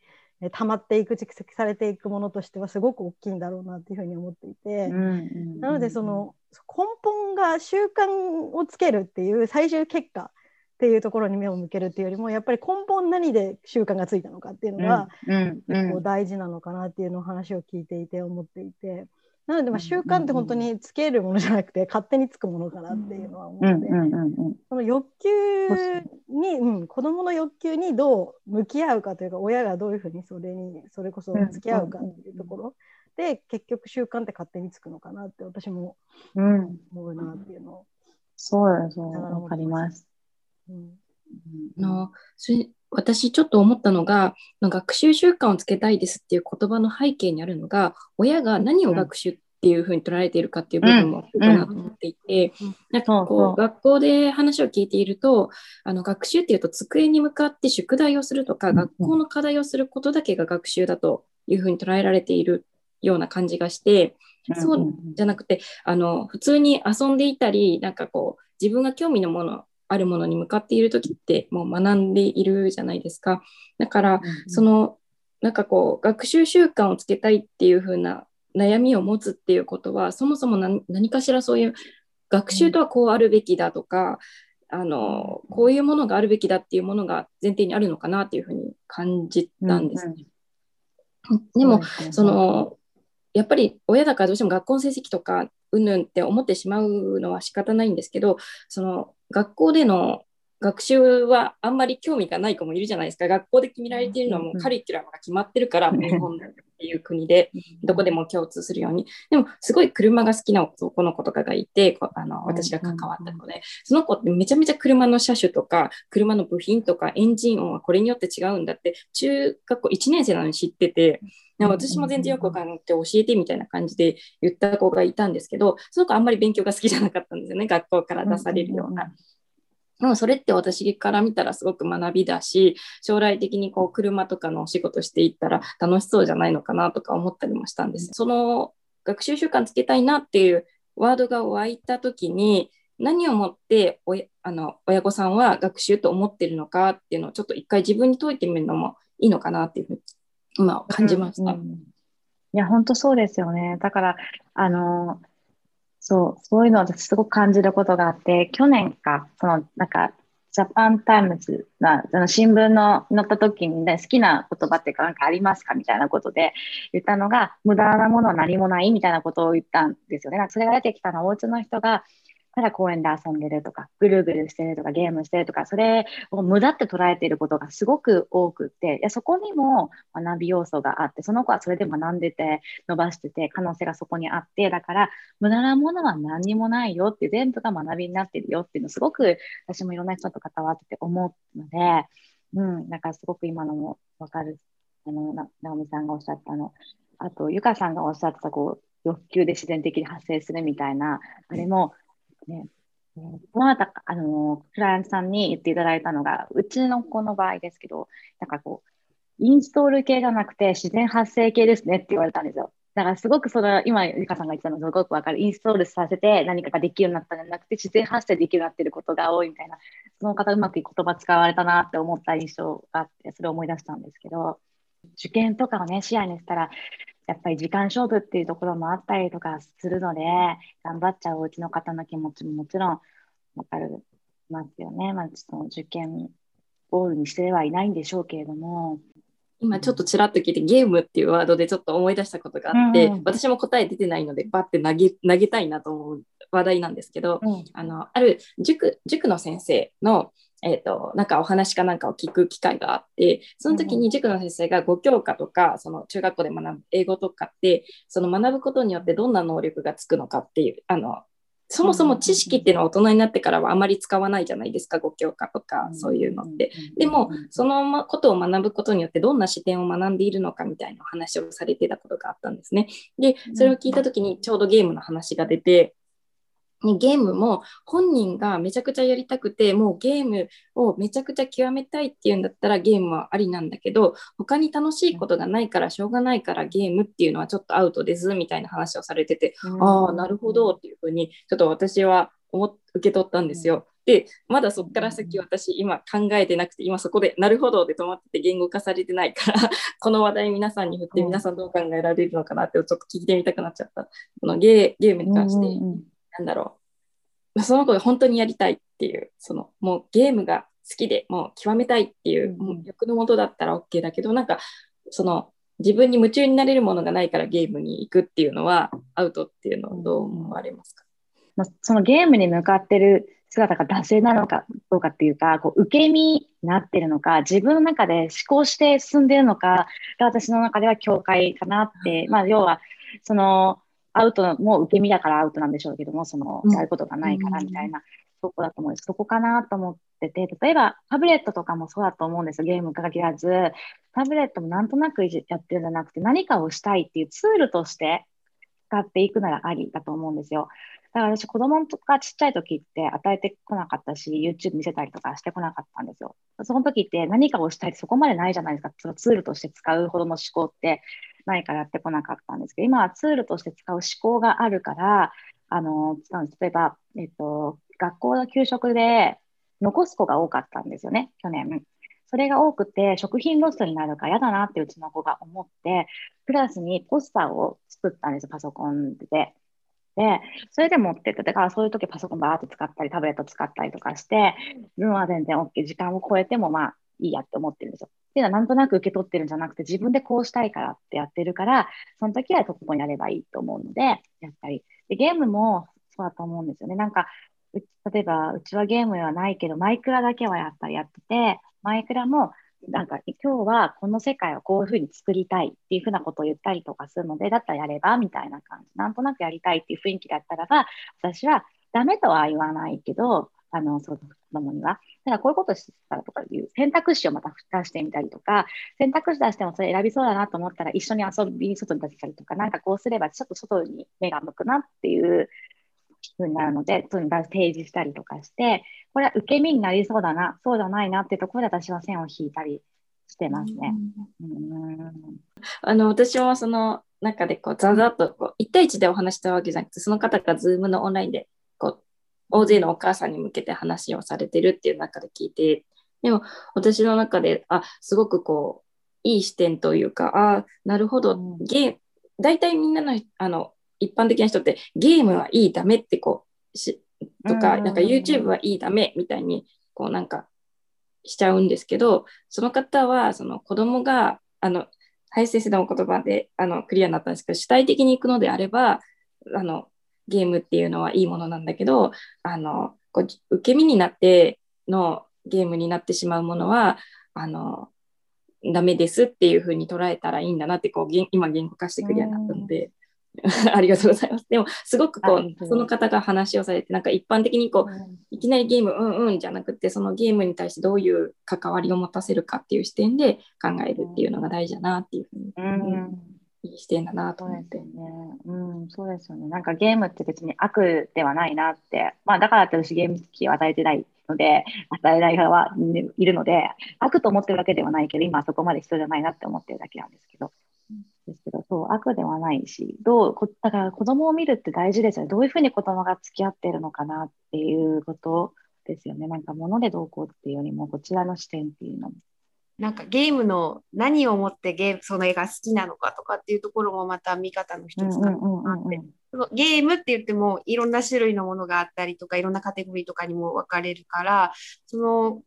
Speaker 5: 溜まっていく蓄積されていくものとしてはすごく大きいんだろうなっていうふうに思っていて、なのでその根本が習慣をつけるっていう最終結果っていうところに目を向けるっていうよりもやっぱり根本何で習慣がついたのかっていうのが結構大事なのかなっていうのを話を聞いていて思っていて。なのでまあ習慣って本当につけるものじゃなくて勝手につくものかなっていうのは思って、その欲求に、うん、子どもの欲求にどう向き合うかというか親がどういうふうにそれにそれこそ付き合うかっていうところで結局習慣って勝手につくのかなって私も思うなっていうのを、
Speaker 2: そうです。ねわかります。うん。
Speaker 3: のそれ私ちょっと思ったのが学習習慣をつけたいですっていう言葉の背景にあるのが親が何を学習っていうふうに捉えているかっていう部分もあるかなと思っていて、なんかこう学校で話を聞いているとあの学習っていうと机に向かって宿題をするとか、学校の課題をすることだけが学習だというふうに捉えられているような感じがして、そうじゃなくてあの普通に遊んでいたりなんかこう自分が興味のものあるものに向かっている時ってもう学んでいるじゃないですか。だから、そのなんかこう学習習慣をつけたいっていう風な悩みを持つっていうことはそもそも何かしらそういう学習とはこうあるべきだとか、あのこういうものがあるべきだっていうものが前提にあるのかなっていうふうに感じたんですね。うんうん、でも、そのやっぱり親だからどうしても学校の成績とかうんぬんって思ってしまうのは仕方ないんですけどその学校での学習はあんまり興味がない子もいるじゃないですか。学校で決められているのはもうカリキュラムが決まってるから、日本でっていう国で、どこでも共通するように。でも、すごい車が好きな男の子とかがいて、あの私が関わったので、その子ってめちゃめちゃ車の車種とか、車の部品とか、エンジン音はこれによって違うんだって、中学校1年生なのに知ってて、私も全然よくわかんなくて教えてみたいな感じで言った子がいたんですけど、その子あんまり勉強が好きじゃなかったんですよね、学校から出されるような。でもそれって私から見たらすごく学びだし、将来的にこう車とかのお仕事していったら楽しそうじゃないのかなとか思ったりもしたんです。その学習習慣つけたいなっていうワードが湧いた時に、何をもって親あの親御さんは学習と思ってるのかっていうのをちょっと一回自分に解いてみるのもいいのかなっていうふうに今感じました。うんうん、い
Speaker 2: や、本当そうですよね。だから、あの、そう、そういうのを私すごく感じることがあって、去年か、その、なんか、ジャパンタイムズな、あの新聞の載った時に、ね、好きな言葉っていうか何かありますかみたいなことで言ったのが、無駄なものは何もないみたいなことを言ったんですよね。それが出てきたのは、お家の人が、ただ公園で遊んでるとか、ぐるぐるしてるとか、ゲームしてるとか、それを無駄って捉えていることがすごく多くて、いやそこにも学び要素があって、その子はそれで学んでて、伸ばしてて、可能性がそこにあって、だから、無駄なものは何にもないよって、全部が学びになってるよっていうのすごく私もいろんな人と関わってて思うので、うん、なんかすごく今のもわかる、あの、な、直美さんがおっしゃったの、あと、ゆかさんがおっしゃってた、こう、欲求で自然的に発生するみたいな、あれも、ね、この後、あの、クライアントさんに言っていただいたのが、うちの子の場合ですけど、なんかこう、インストール系じゃなくて自然発生系ですねって言われたんですよ。だからすごくその、今、ゆかさんが言ってたのすごくわかる。インストールさせて何かができるようになったんじゃなくて、自然発生できるようになってることが多いみたいな、その方うまく言葉使われたなって思った印象があって、それを思い出したんですけど、受験とかをね、視野にしたら、やっぱり時間勝負っていうところもあったりとかするので、頑張っちゃうおうちの方の気持ちももちろんわかるますよね。まあ、その受験ゴールにしてはいないんでしょうけれども。
Speaker 3: 今ちょっとちらっと聞いてゲームっていうワードでちょっと思い出したことがあって、うんうん、私も答え出てないのでバッて投げ投げたいなと思う話題なんですけど、うん、あのある塾塾の先生のえーと、なんかお話かなんかを聞く機会があってその時に塾の先生が5教科とかその中学校で学ぶ英語とかってその学ぶことによってどんな能力がつくのかっていうあのそもそも知識っていうのは大人になってからはあまり使わないじゃないですか、5教科とかそういうのって。でも、そのことを学ぶことによってどんな視点を学んでいるのかみたいなお話をされてたことがあったんですね。で、それを聞いた時にちょうどゲームの話が出て、ゲームも本人がめちゃくちゃやりたくてもうゲームをめちゃくちゃ極めたいっていうんだったらゲームはありなんだけど他に楽しいことがないからしょうがないからゲームっていうのはちょっとアウトですみたいな話をされてて、うん、ああなるほどっていうふうにちょっと私は思受け取ったんですよ。でまだそこから先私今考えてなくて今そこでなるほどで止まってて言語化されてないからこの話題皆さんに振って皆さんどう考えられるのかなってちょっと聞いてみたくなっちゃったこのゲームに関して。うんうんなんだろう、その子が本当にやりたいっていう、そのもうゲームが好きでもう極めたいっていう、うん、欲のもとだったら OK だけど、なんかその自分に夢中になれるものがないからゲームに行くっていうのはアウトっていうのはどう思われますか、
Speaker 2: まあ、そのゲームに向かってる姿が惰性なのかどうかっていうか、こう受け身になってるのか、自分の中で思考して進んでるのかが私の中では境界かなって、まあ要はそのアウトも受け身だからアウトなんでしょうけども、その、やることがないからみたいな、そこだと思うんです。そこかなと思ってて、例えばタブレットとかもそうだと思うんですよ。ゲームに限らず、タブレットもなんとなくやってるんじゃなくて、何かをしたいっていうツールとして使っていくならありだと思うんですよ。だから私、子供とかちっちゃい時って与えてこなかったし、YouTube 見せたりとかしてこなかったんですよ。その時って何かをしたいってそこまでないじゃないですか。そのツールとして使うほどの思考ってないからやってこなかったんですけど、今はツールとして使う思考があるから、あの、例えば、えっと、学校の給食で残す子が多かったんですよね、去年。それが多くて、食品ロストになるから嫌だなってうちの子が思って、クラスにポスターを作ったんですよパソコンで。で、それで持ってって、だからそういう時パソコンバーって使ったり、タブレット使ったりとかして、自分は全然 OK、時間を超えてもまあいいやって思ってるんですよ。っていうのはなんとなく受け取ってるんじゃなくて、自分でこうしたいからってやってるから、その時はそこにやればいいと思うので、やっぱり。でゲームもそうだと思うんですよね。なんか、例えば、うちはゲームではないけど、マイクラだけはやっぱりやってて、マイクラもなんか今日はこの世界をこういうふうに作りたいっていうふうなことを言ったりとかするので、だったらやればみたいな感じ、なんとなくやりたいっていう雰囲気だったらば、私はダメとは言わないけど、あの、その子供には。だからこういうことしてたらとかいう選択肢をまた出してみたりとか、選択肢出してもそれ選びそうだなと思ったら一緒に遊びに外に出したりとか、なんかこうすればちょっと外に目が向くなっていうふうになるので、そういうの提示したりとかして、これは受け身になりそうだな、そうじゃないなっていうところで私は線を引いたりしてますね。
Speaker 3: あの私もその中でこうざざっとこう1対1でお話したわけじゃなくて、その方が Zoom のオンラインでこう大勢のお母さんに向けて話をされてるっていう中で聞いて、でも私の中で、あ、すごくこう、いい視点というか、あ、なるほど、ゲー大体みんなの、あの、一般的な人ってゲームはいい、ダメってこう、しとか、なんか YouTube はいい、ダメみたいに、こうなんかしちゃうんですけど、その方は、その子供が、あの、林先生の言葉であのクリアになったんですけど、主体的に行くのであれば、あのゲームっていうのはいいものなんだけど、あのこう受け身になってのゲームになってしまうものは、あのダメですっていうふうに捉えたらいいんだなってこう今言語化してくるようになったので、ありがとうございます。でも、すごくこう、その方が話をされて、なんか一般的にこう、いきなりゲーム、うんうんじゃなくて、そのゲームに対してどういう関わりを持たせるかっていう視点で考えるっていうのが大事だなっていうふうに、うんいい視点だなと思って。
Speaker 2: そうですね。うん、そうですよね。なんかゲームって別に悪ではないなって、まあだから私ゲーム好きを与えてないので、与えない側はいるので、悪と思ってるわけではないけど、今はそこまで必要じゃないなって思ってるだけなんですけど、ですけど、そう、悪ではないし、どう、だから子供を見るって大事ですよね。どういうふうに子供が付き合ってるのかなっていうことですよね。なんか物でどうこうっていうよりも、こちらの視点っていうのも。
Speaker 1: なんかゲームの何をもってゲームその絵が好きなのかとかっていうところもまた見方の一つかなって、ゲームって言ってもいろんな種類のものがあったりとかいろんなカテゴリーとかにも分かれるからその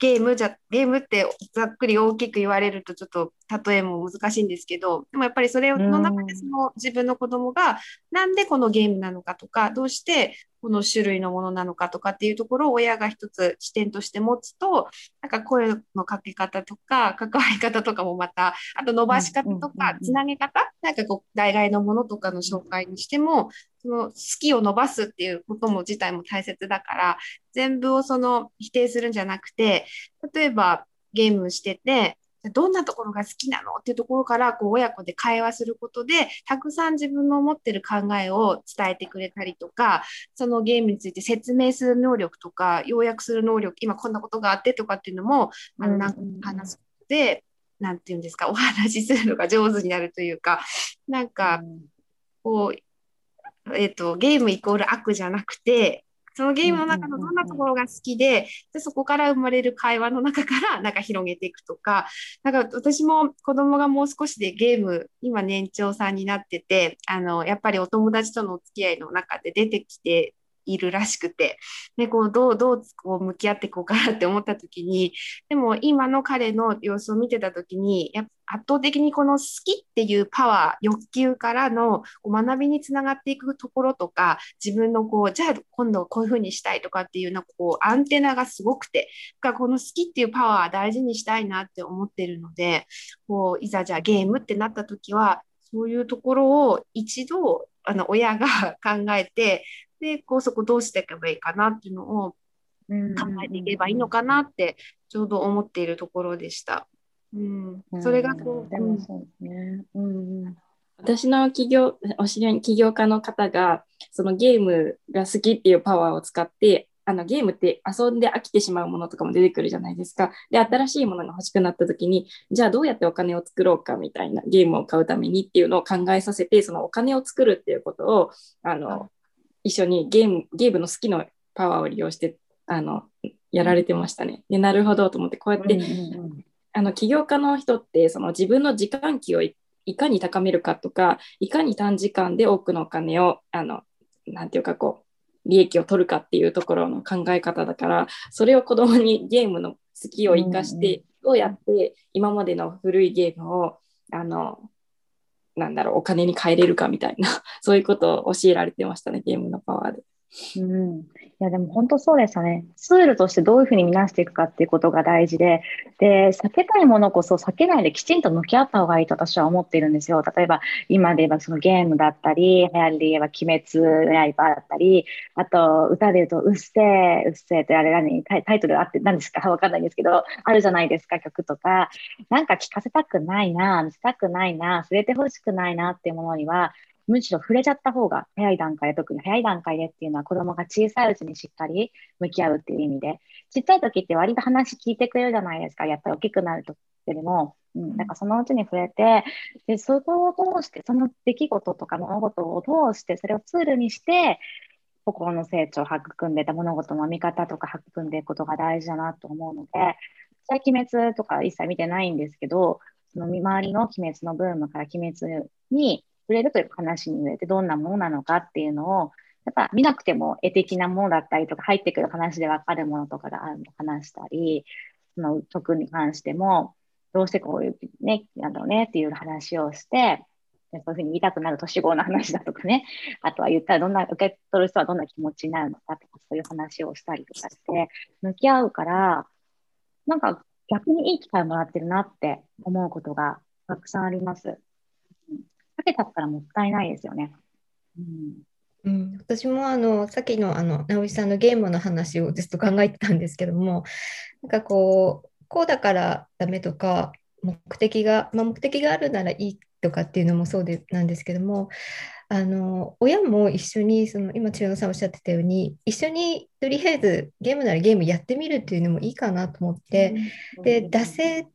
Speaker 1: ゲームじゃ、ゲームってざっくり大きく言われるとちょっと例えも難しいんですけど、でもやっぱりそれの中でその自分の子供がなんでこのゲームなのかとか、どうしてこの種類のものなのかとかっていうところを親が一つ視点として持つと、なんか声のかけ方とか、関わり方とかもまた、あと伸ばし方とか、つなげ方、なんかこう、代替のものとかの紹介にしても、その好きを伸ばすっていうことも自体も大切だから、全部をその否定するんじゃなくて、例えばゲームしてて、どんなところが好きなのっていうところからこう親子で会話することでたくさん自分の持ってる考えを伝えてくれたりとかそのゲームについて説明する能力とか要約する能力今こんなことがあってとかっていうのも、あのなんか話すで何て言うんですかお話しするのが 上手になるというかなんかこうえっ、ー、と、ゲームイコール悪じゃなくて、そのゲームの中のどんなところが好きで、でそこから生まれる会話の中からなんか広げていくとか、なんか私も子供がもう少しでゲーム、今年長さんになってて、あの、やっぱりお友達とのお付き合いの中で出てきているらしくて、でこうどうどうこう向き合っていこうかなって思った時にでも今の彼の様子を見てた時にやっぱ圧倒的にこの好きっていうパワー欲求からの学びにつながっていくところとか自分のこうじゃあ今度こういうふうにしたいとかっていうなんかこうアンテナがすごくてこの好きっていうパワー大事にしたいなって思ってるのでこういざじゃあゲームってなった時はそういうところを一度あの親が考えてで、こうそこどうしていけばいいかなっていうのを考えていけばいいのかなってちょうど思っているところでした。うん、それがこう、うん、
Speaker 3: 私の企業、お知り合い起業家の方が、そのゲームが好きっていうパワーを使って、あのゲームって遊んで飽きてしまうものとかも出てくるじゃないですか。で、新しいものが欲しくなった時に、じゃあどうやってお金を作ろうかみたいなゲームを買うためにっていうのを考えさせて、そのお金を作るっていうことを、あの、一緒にゲームゲームの好きのパワーを利用してあのやられてましたね。でなるほどと思ってこうやって、あの起業家の人ってその自分の時間給をいかに高めるかとかいかに短時間で多くのお金をあのなんていうかこう利益を取るかっていうところの考え方だからそれを子供にゲームの好きを生かして、どうやって今までの古いゲームをあのなんだろう、お金に換えれるかみたいな、そういうことを教えられてましたね、ゲームのパワーで。
Speaker 2: うん、いや、でも本当そうですよね。ツールとしてどういうふうに見なしていくかっていうことが大事で、で、避けたいものこそ避けないできちんと向き合った方がいいと私は思っているんですよ。例えば、今で言えばそのゲームだったり、流行りで言えば鬼滅の刃だったり、あと、歌で言うと、うっせー、うっせーってあれ何？タイタイトルあって何ですか？わかんないんですけど、あるじゃないですか、曲とか。なんか聞かせたくないな、見せたくないな、触れてほしくないなっていうものには、むしろ触れちゃった方が早い段階で、特に早い段階でっていうのは子供が小さいうちにしっかり向き合うっていう意味で、ちっちゃい時って割と話聞いてくれるじゃないですか。やっぱり大きくなるとよりも、うん、だかそのうちに触れて、で、そこを通して、その出来事とか物事を通して、それをツールにして、心の成長を育んでた物事の見方とか育んでいくことが大事だなと思うので、最近鬼滅とか一切見てないんですけど、その見回りの鬼滅のブームから鬼滅に触れるというか話に触れてどんなものなのかっていうのを、やっぱ見なくても絵的なものだったりとか、入ってくる話でわかるものとかがあるの話したり、その曲に関しても、どうしてこういうね、なんだろうねっていう話をして、そういうふうに言いたくなる年号の話だとかね、あとは言ったらどんな、受け取る人はどんな気持ちになるのかとか、そういう話をしたりとかして、向き合うから、なんか逆にいい機会をもらってるなって思うことがたくさんあります。かけたらもったいないですよね。
Speaker 4: うん。うん、私もあのさっきのあの直井さんのゲームの話をずっと考えてたんですけどもなんかこうこうだからダメとか目的が、まあ、目的があるならいいとかっていうのもそうでなんですけどもあの親も一緒にその今千代野さんおっしゃってたように一緒にとりあえずゲームならゲームやってみるっていうのもいいかなと思って、で惰性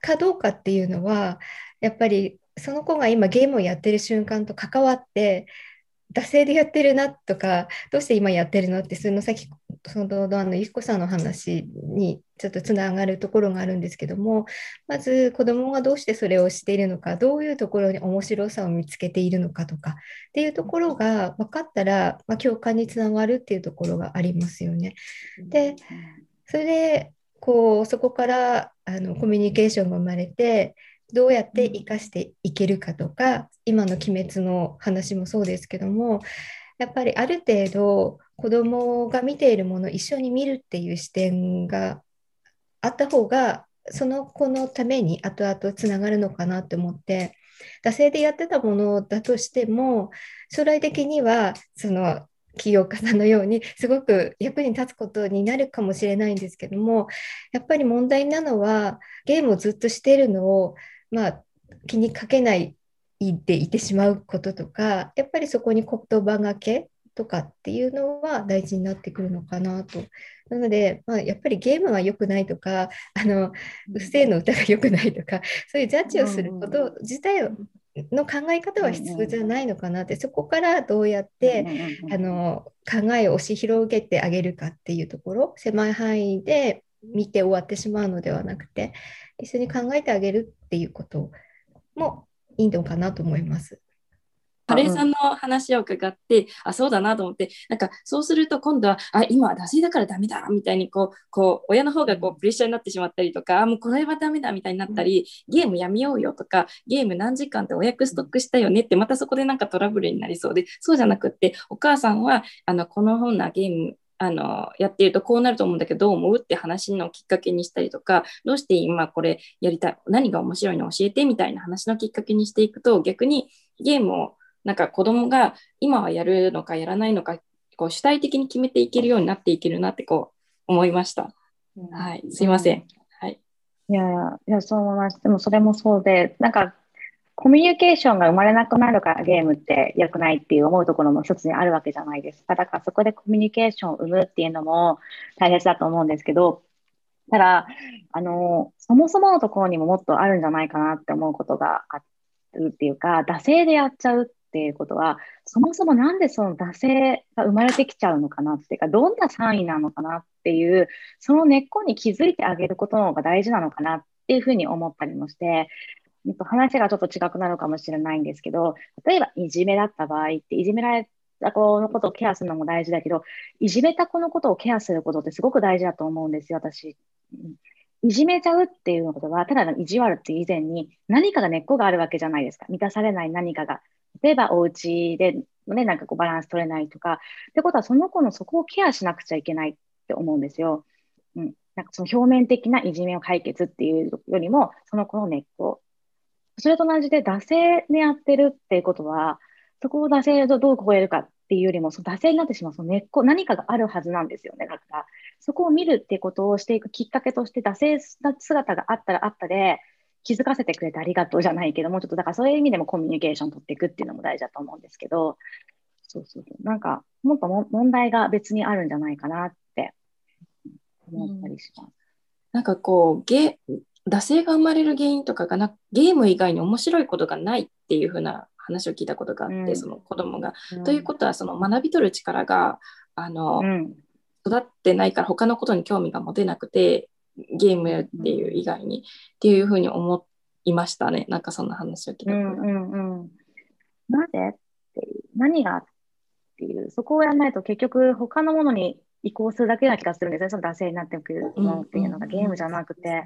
Speaker 4: かどうかっていうのはやっぱりその子が今ゲームをやってる瞬間と関わって惰性でやってるなとかどうして今やってるのってその先そのあのゆきこさんの話にちょっとつながるところがあるんですけどもまず子どもがどうしてそれをしているのかどういうところに面白さを見つけているのかとかっていうところが分かったら、まあ、共感につながるっていうところがありますよね。でそれでこうそこからあのコミュニケーションが生まれてどうやって生かしていけるかとか今の「鬼滅」の話もそうですけどもやっぱりある程度子どもが見ているものを一緒に見るっていう視点があった方がその子のために後々つながるのかなって思って惰性でやってたものだとしても将来的にはその起業家さんのようにすごく役に立つことになるかもしれないんですけどもやっぱり問題なのはゲームをずっとしているのをまあ、気にかけないでいてしまうこととかやっぱりそこに言葉がけとかっていうのは大事になってくるのかなと。なので、まあ、やっぱりゲームは良くないとか、あのうっせぇの歌が良くないとか、そういうジャッジをすること自体の考え方は必要じゃないのかなって、そこからどうやってあの考えを押し広げてあげるかっていうところ、狭い範囲で見て終わってしまうのではなくて、一緒に考えてあげるっていうこともいいのかなと思います。
Speaker 3: カレーさんの話を伺って、あ、そうだなと思って、なんかそうすると今度は、あ、今は惰性だからダメだみたいにこう、こう親の方がこうプレッシャーになってしまったりとか、あ、もうこれはダメだみたいになったり、ゲームやめようよとか、ゲーム何時間でお約ストックしたよねって、またそこでなんかトラブルになりそうで、そうじゃなくって、お母さんは、あの、この本なゲームあのやっているとこうなると思うんだけどどう思うって話のきっかけにしたりとかどうして今これやりたい何が面白いの教えてみたいな話のきっかけにしていくと逆にゲームをなんか子供が今はやるのかやらないのかこう主体的に決めていけるようになっていけるなってこう思いました。はい、すいません。はい。
Speaker 2: いやいや、そう思います。でもそれもそうで、なんかコミュニケーションが生まれなくなるからゲームって良くないっていう思うところも一つにあるわけじゃないですか。だからそこでコミュニケーションを生むっていうのも大切だと思うんですけど、ただ、あの、そもそものところにももっとあるんじゃないかなって思うことがあるっていうか、惰性でやっちゃうっていうことは、そもそもなんでその惰性が生まれてきちゃうのかなっていうか、どんなサインなのかなっていう、その根っこに気づいてあげることの方が大事なのかなっていうふうに思ったりもして、話がちょっと違くなるかもしれないんですけど、例えばいじめだった場合って、いじめられた子のことをケアするのも大事だけど、いじめた子のことをケアすることってすごく大事だと思うんですよ、私。いじめちゃうっていうことは、ただの意地悪っていう以前に何かが根っこがあるわけじゃないですか。満たされない何かが。例えばお家でね、なんかこうバランス取れないとか、ってことはその子のそこをケアしなくちゃいけないって思うんですよ。うん。なんかその表面的ないじめを解決っていうよりも、その子の根っこ。それと同じで、惰性でやってるっていうことは、そこを惰性をどう超えるかっていうよりも、その惰性になってしまうその根っこ、何かがあるはずなんですよね。だから、そこを見るっていうことをしていくきっかけとして、惰性な姿があったらあったで、気づかせてくれてありがとうじゃないけども、ちょっとだからそういう意味でもコミュニケーション取っていくっていうのも大事だと思うんですけど、そうそうそう。なんか、もっとも問題が別にあるんじゃないかなって思ったりします。うん、
Speaker 3: なんかこう、ゲ惰性が生まれる原因とかがなゲーム以外に面白いことがないっていう風な話を聞いたことがあって、うん、その子供が、うん、ということはその学び取る力があの、うん、育ってないから他のことに興味が持てなくてゲームっていう以外に、っていうふうに思いましたね。なんかそんな話を聞いたことが、うんうん、
Speaker 2: なぜっていう何がっていうそこをやらないと結局他のものに移行するだけな気がするんですね。その惰性になっていくものっていうのがゲームじゃなくて。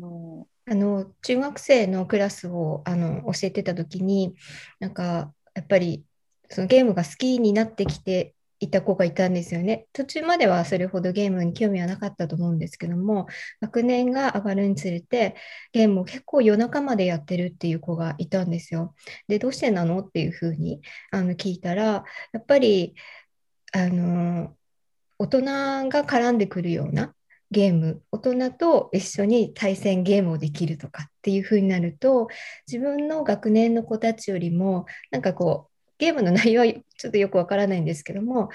Speaker 4: あの中学生のクラスをあの教えてた時になんかやっぱりそのゲームが好きになってきていた子がいたんですよね。途中まではそれほどゲームに興味はなかったと思うんですけども学年が上がるにつれてゲームを結構夜中までやってるっていう子がいたんですよ。でどうしてなのっていうふうにあの聞いたらやっぱりあの大人が絡んでくるようなゲーム大人と一緒に対戦ゲームをできるとかっていう風になると自分の学年の子たちよりもなんかこうゲームの内容はちょっとよくわからないんですけども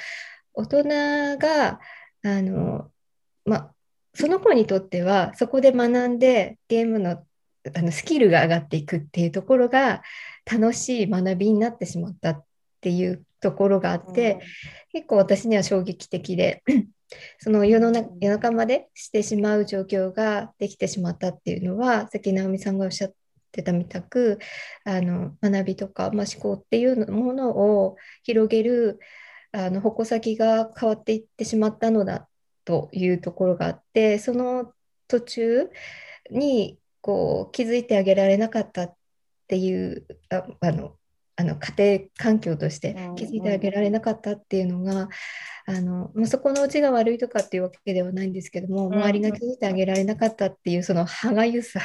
Speaker 4: 大人があのまその子にとってはそこで学んでゲームのあのスキルが上がっていくっていうところが楽しい学びになってしまったっていうところがあって、結構私には衝撃的でその世の中夜中までしてしまう状況ができてしまったっていうのはさっき直美さんがおっしゃってたみたくあの学びとか、まあ、思考っていうものを広げるあの矛先が変わっていってしまったのだというところがあってその途中にこう気づいてあげられなかったっていうああのあの家庭環境として気づいてあげられなかったっていうのが、あのまあ、そこのうちが悪いとかっていうわけではないんですけども、周りが気づいてあげられなかったっていうその歯がゆさ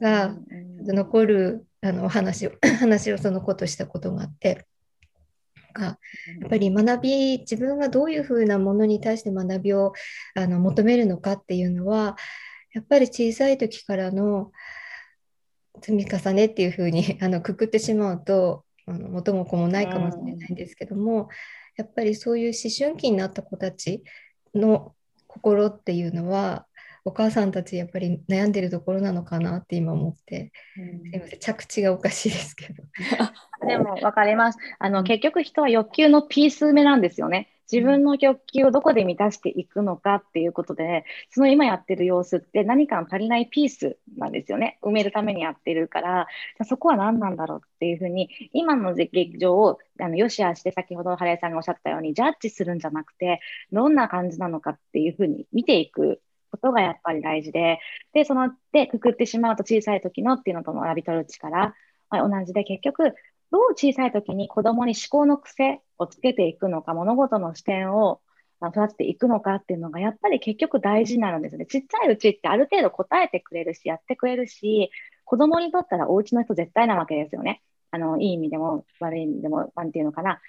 Speaker 4: が残るあの話を 話をその子としたことがあって。やっぱり学び自分がどういうふうなものに対して学びをあの求めるのかっていうのはやっぱり小さい時からの積み重ねっていうふうに あのくくってしまうとあの元も子もないかもしれないんですけども、やっぱりそういう思春期になった子たちの心っていうのはお母さんたちやっぱり悩んでるところなのかなって今思って、うん、すいません着地がおかしいですけど。
Speaker 2: でも分かります。あの結局人は欲求のピース目なんですよね自分の欲求をどこで満たしていくのかっていうことで、その今やってる様子って何かの足りないピースなんですよね。埋めるためにやってるから、じゃそこは何なんだろうっていうふうに、今の現状をあのよしあして先ほど原井さんがおっしゃったように、ジャッジするんじゃなくて、どんな感じなのかっていうふうに見ていくことがやっぱり大事で、で、その、で、くくってしまうと小さい時のっていうのと学び取る力、同じで結局、どう小さい時に子供に思考の癖をつけていくのか、物事の視点を育てていくのかっていうのが、やっぱり結局大事になるんですね。ちっちゃいうちってある程度答えてくれるし、やってくれるし、子供にとったらお家の人絶対なわけですよね。あの、いい意味でも悪い意味でも、なんていうのかな。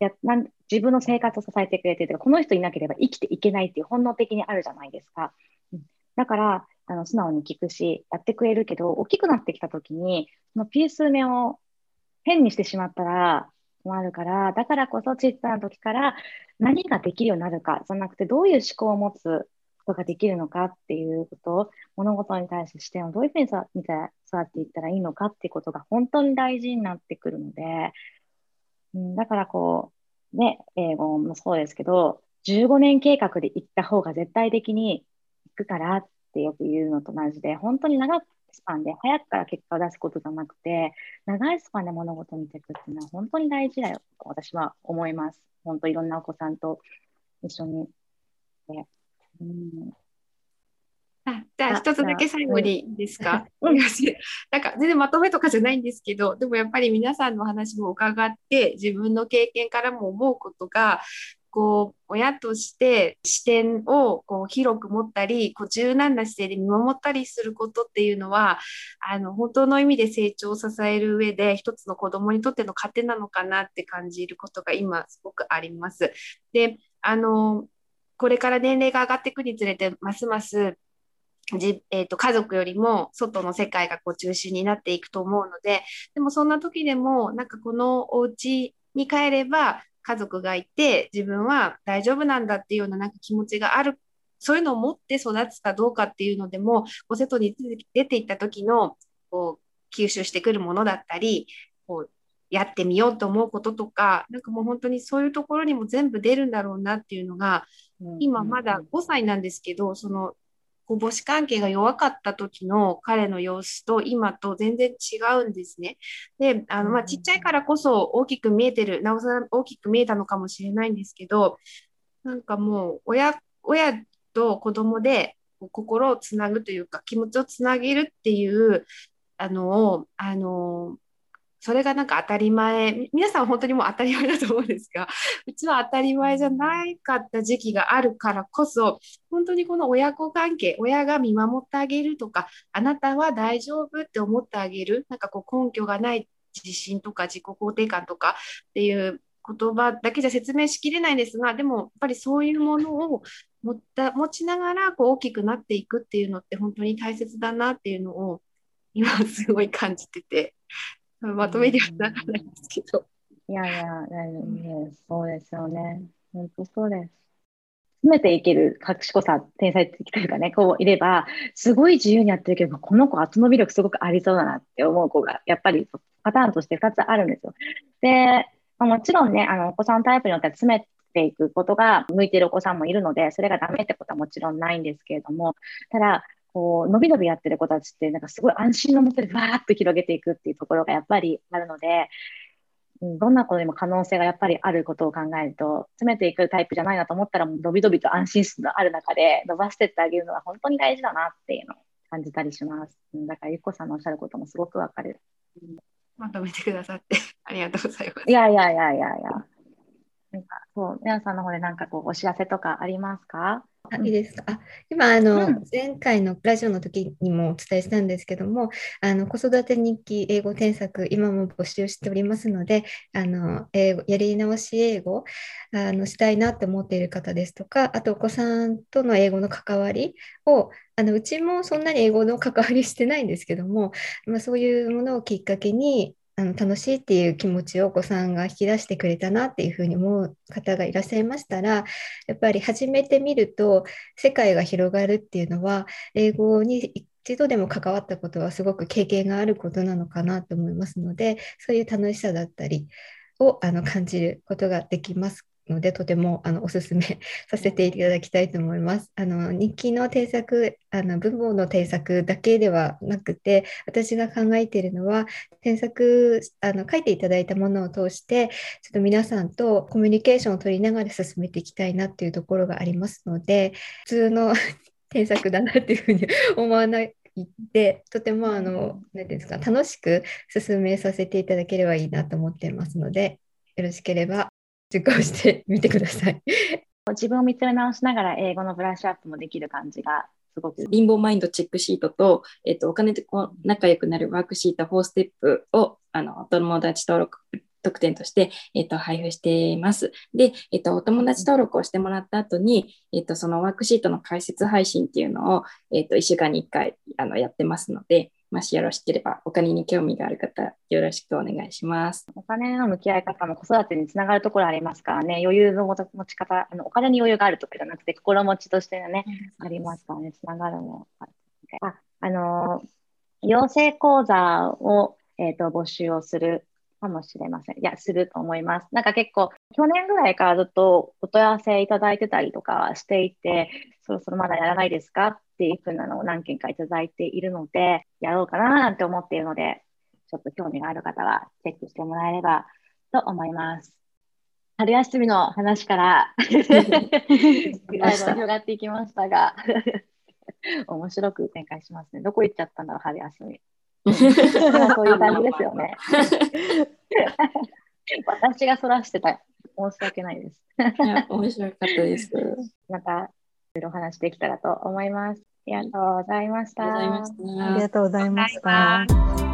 Speaker 2: やなん自分の生活を支えてくれてるとかこの人いなければ生きていけないっていう本能的にあるじゃないですか。うん、だから、あの素直に聞くし、やってくれるけど、大きくなってきたときに、そのピース目を変にしてしまったら困るから、だからこそ小さな時から何ができるようになるか、じゃなくてどういう思考を持つことができるのかっていうことを、物事に対して視点をどういうふうに見て育っていったらいいのかっていうことが本当に大事になってくるので、うん、だからこう、ね、英語もそうですけど、15年計画で行った方が絶対的に行くからってよく言うのと同じで、本当に長くスパンで早くから結果を出すことじゃなくて、長いスパンで物事を見ていくっていうのは本当に大事だよと私は思います。本当いろんなお子さんと一緒に。でうん、
Speaker 1: あじゃあ
Speaker 2: あ
Speaker 1: 一つだけ最後にですか、
Speaker 2: うん
Speaker 1: なんか全然まとめとかじゃないんですけどでもやっぱり皆さんの話も伺って自分の経験からも思うことがこう親として視点をこう広く持ったりこう柔軟な姿勢で見守ったりすることっていうのはあの本当の意味で成長を支える上で一つの子どもにとっての糧なのかなって感じることが今すごくあります。であのこれから年齢が上がっていくにつれてますますじえー、と家族よりも外の世界がこう中心になっていくと思うのででもそんな時でもなんかこのお家に帰れば家族がいて自分は大丈夫なんだっていうようななんか気持ちがあるそういうのを持って育つかどうかっていうのでもこう外に出ていった時のこう吸収してくるものだったりこうやってみようと思うこととかなんかもう本当にそういうところにも全部出るんだろうなっていうのが今まだ5歳なんですけど、そのこう母子関係が弱かった時の彼の様子と今と全然違うんですね。で、あのまあ、ちっちゃいからこそ大きく見えてる、なおさら大きく見えたのかもしれないんですけど、なんかもう親親と子供で心をつなぐというか気持ちをつなげるっていうあのをあのそれがなんか当たり前、皆さん本当にもう当たり前だと思うんですが、うちは当たり前じゃないかった時期があるからこそ、本当にこの親子関係、親が見守ってあげるとか、あなたは大丈夫って思ってあげる、なんかこう根拠がない自信とか自己肯定感とかっていう言葉だけじゃ説明しきれないんですが、でもやっぱりそういうものを持った持ちながらこう大きくなっていくっていうのって本当に大切だなっていうのを今すごい感じてて、まとめにはならないですけど。
Speaker 2: いやいや、大丈夫です。そうですよね。本当そうです。詰めていける賢さ、天才的というかね、こういれば、すごい自由にやってるけど、この子、後伸び力すごくありそうだなって思う子が、やっぱりパターンとして2つあるんですよ。で、まあもちろんね、あの、お子さんタイプによっては詰めていくことが向いてるお子さんもいるので、それがダメってことはもちろんないんですけれども、ただ、こう、伸び伸びやってる子たちって、なんかすごい安心のもとでわーっと広げていくっていうところがやっぱりあるので、うんどんなことにも可能性がやっぱりあることを考えると、詰めていくタイプじゃないなと思ったら、伸び伸びと安心数のある中で伸ばしてってあげるのは本当に大事だなっていうのを感じたりします。うんだから、ゆっこさんのおっしゃることもすごくわかる。
Speaker 1: まとめてくださってありがとうございます
Speaker 2: い。やいやいやいやいや。なんか、そう、皆さんの方でなんかこう、お知らせとかありますか？
Speaker 4: あいいですか？あ今あの、
Speaker 2: うん
Speaker 4: 前回のラジオの時にもお伝えしたんですけども、あの子育て日記英語添削、今も募集しておりますので、あの英語やり直し英語あのしたいなって思っている方ですとか、あとお子さんとの英語の関わりを、あのうちもそんなに英語の関わりしてないんですけども、まあ、そういうものをきっかけに、あの楽しいっていう気持ちをお子さんが引き出してくれたなっていうふうに思う方がいらっしゃいましたら、やっぱり始めてみると世界が広がるっていうのは英語に一度でも関わったことはすごく経験があることなのかなと思いますのでそういう楽しさだったりをあの感じることができますのでとてもあのおすすめ させていただきたいと思います。あの日記の添削あの文法の添削だけではなくて私が考えているのは添削あの書いていただいたものを通してちょっと皆さんとコミュニケーションを取りながら進めていきたいなっていうところがありますので普通の 添削だなっていうふうに思わないでとてもあの何ですか楽しく進めさせていただければいいなと思っていますのでよろしければ受講してみてください。
Speaker 2: 自分を見つめ直しながら英語のブラッシュアップもできる感じがすごく
Speaker 3: リンボーマインドチェックシートと、えっと、お金でこう仲良くなるワークシート4ステップをあのお友達登録特典として、えっと、配布しています。で、えっと、お友達登録をしてもらった後に、えっと、そのワークシートの解説配信っていうのを、えっと、1週間に1回あのやってますので、もしよろしければお金に興味がある方、よろしくお願いします。
Speaker 2: お金の向き合い方も子育てにつながるところありますからね、余裕の持ち方、あのお金に余裕があるとかじゃなくて、心持ちとしてのね、ありますからね、つながるの。あ、あのー、養成講座を、えっ、と、募集をするかもしれません。いや、すると思います。なんか結構、去年ぐらいからずっとお問い合わせいただいてたりとかしていて、そろそろまだやらないですか？っっていうふなのを何件かいただいているので、やろうかななんて思っているので、ちょっと興味がある方はチェックしてもらえればと思います。春休みの話から 広がっていきましたが 面白く展開しますね。どこ行っちゃったんだろう、春休み。こういう感じですよね。私がそらしてた。申し訳ないです。
Speaker 3: 面白かったです。
Speaker 2: また、いろ話できたらと思います。ありがとうございました。
Speaker 3: ありがとうございまし
Speaker 5: た。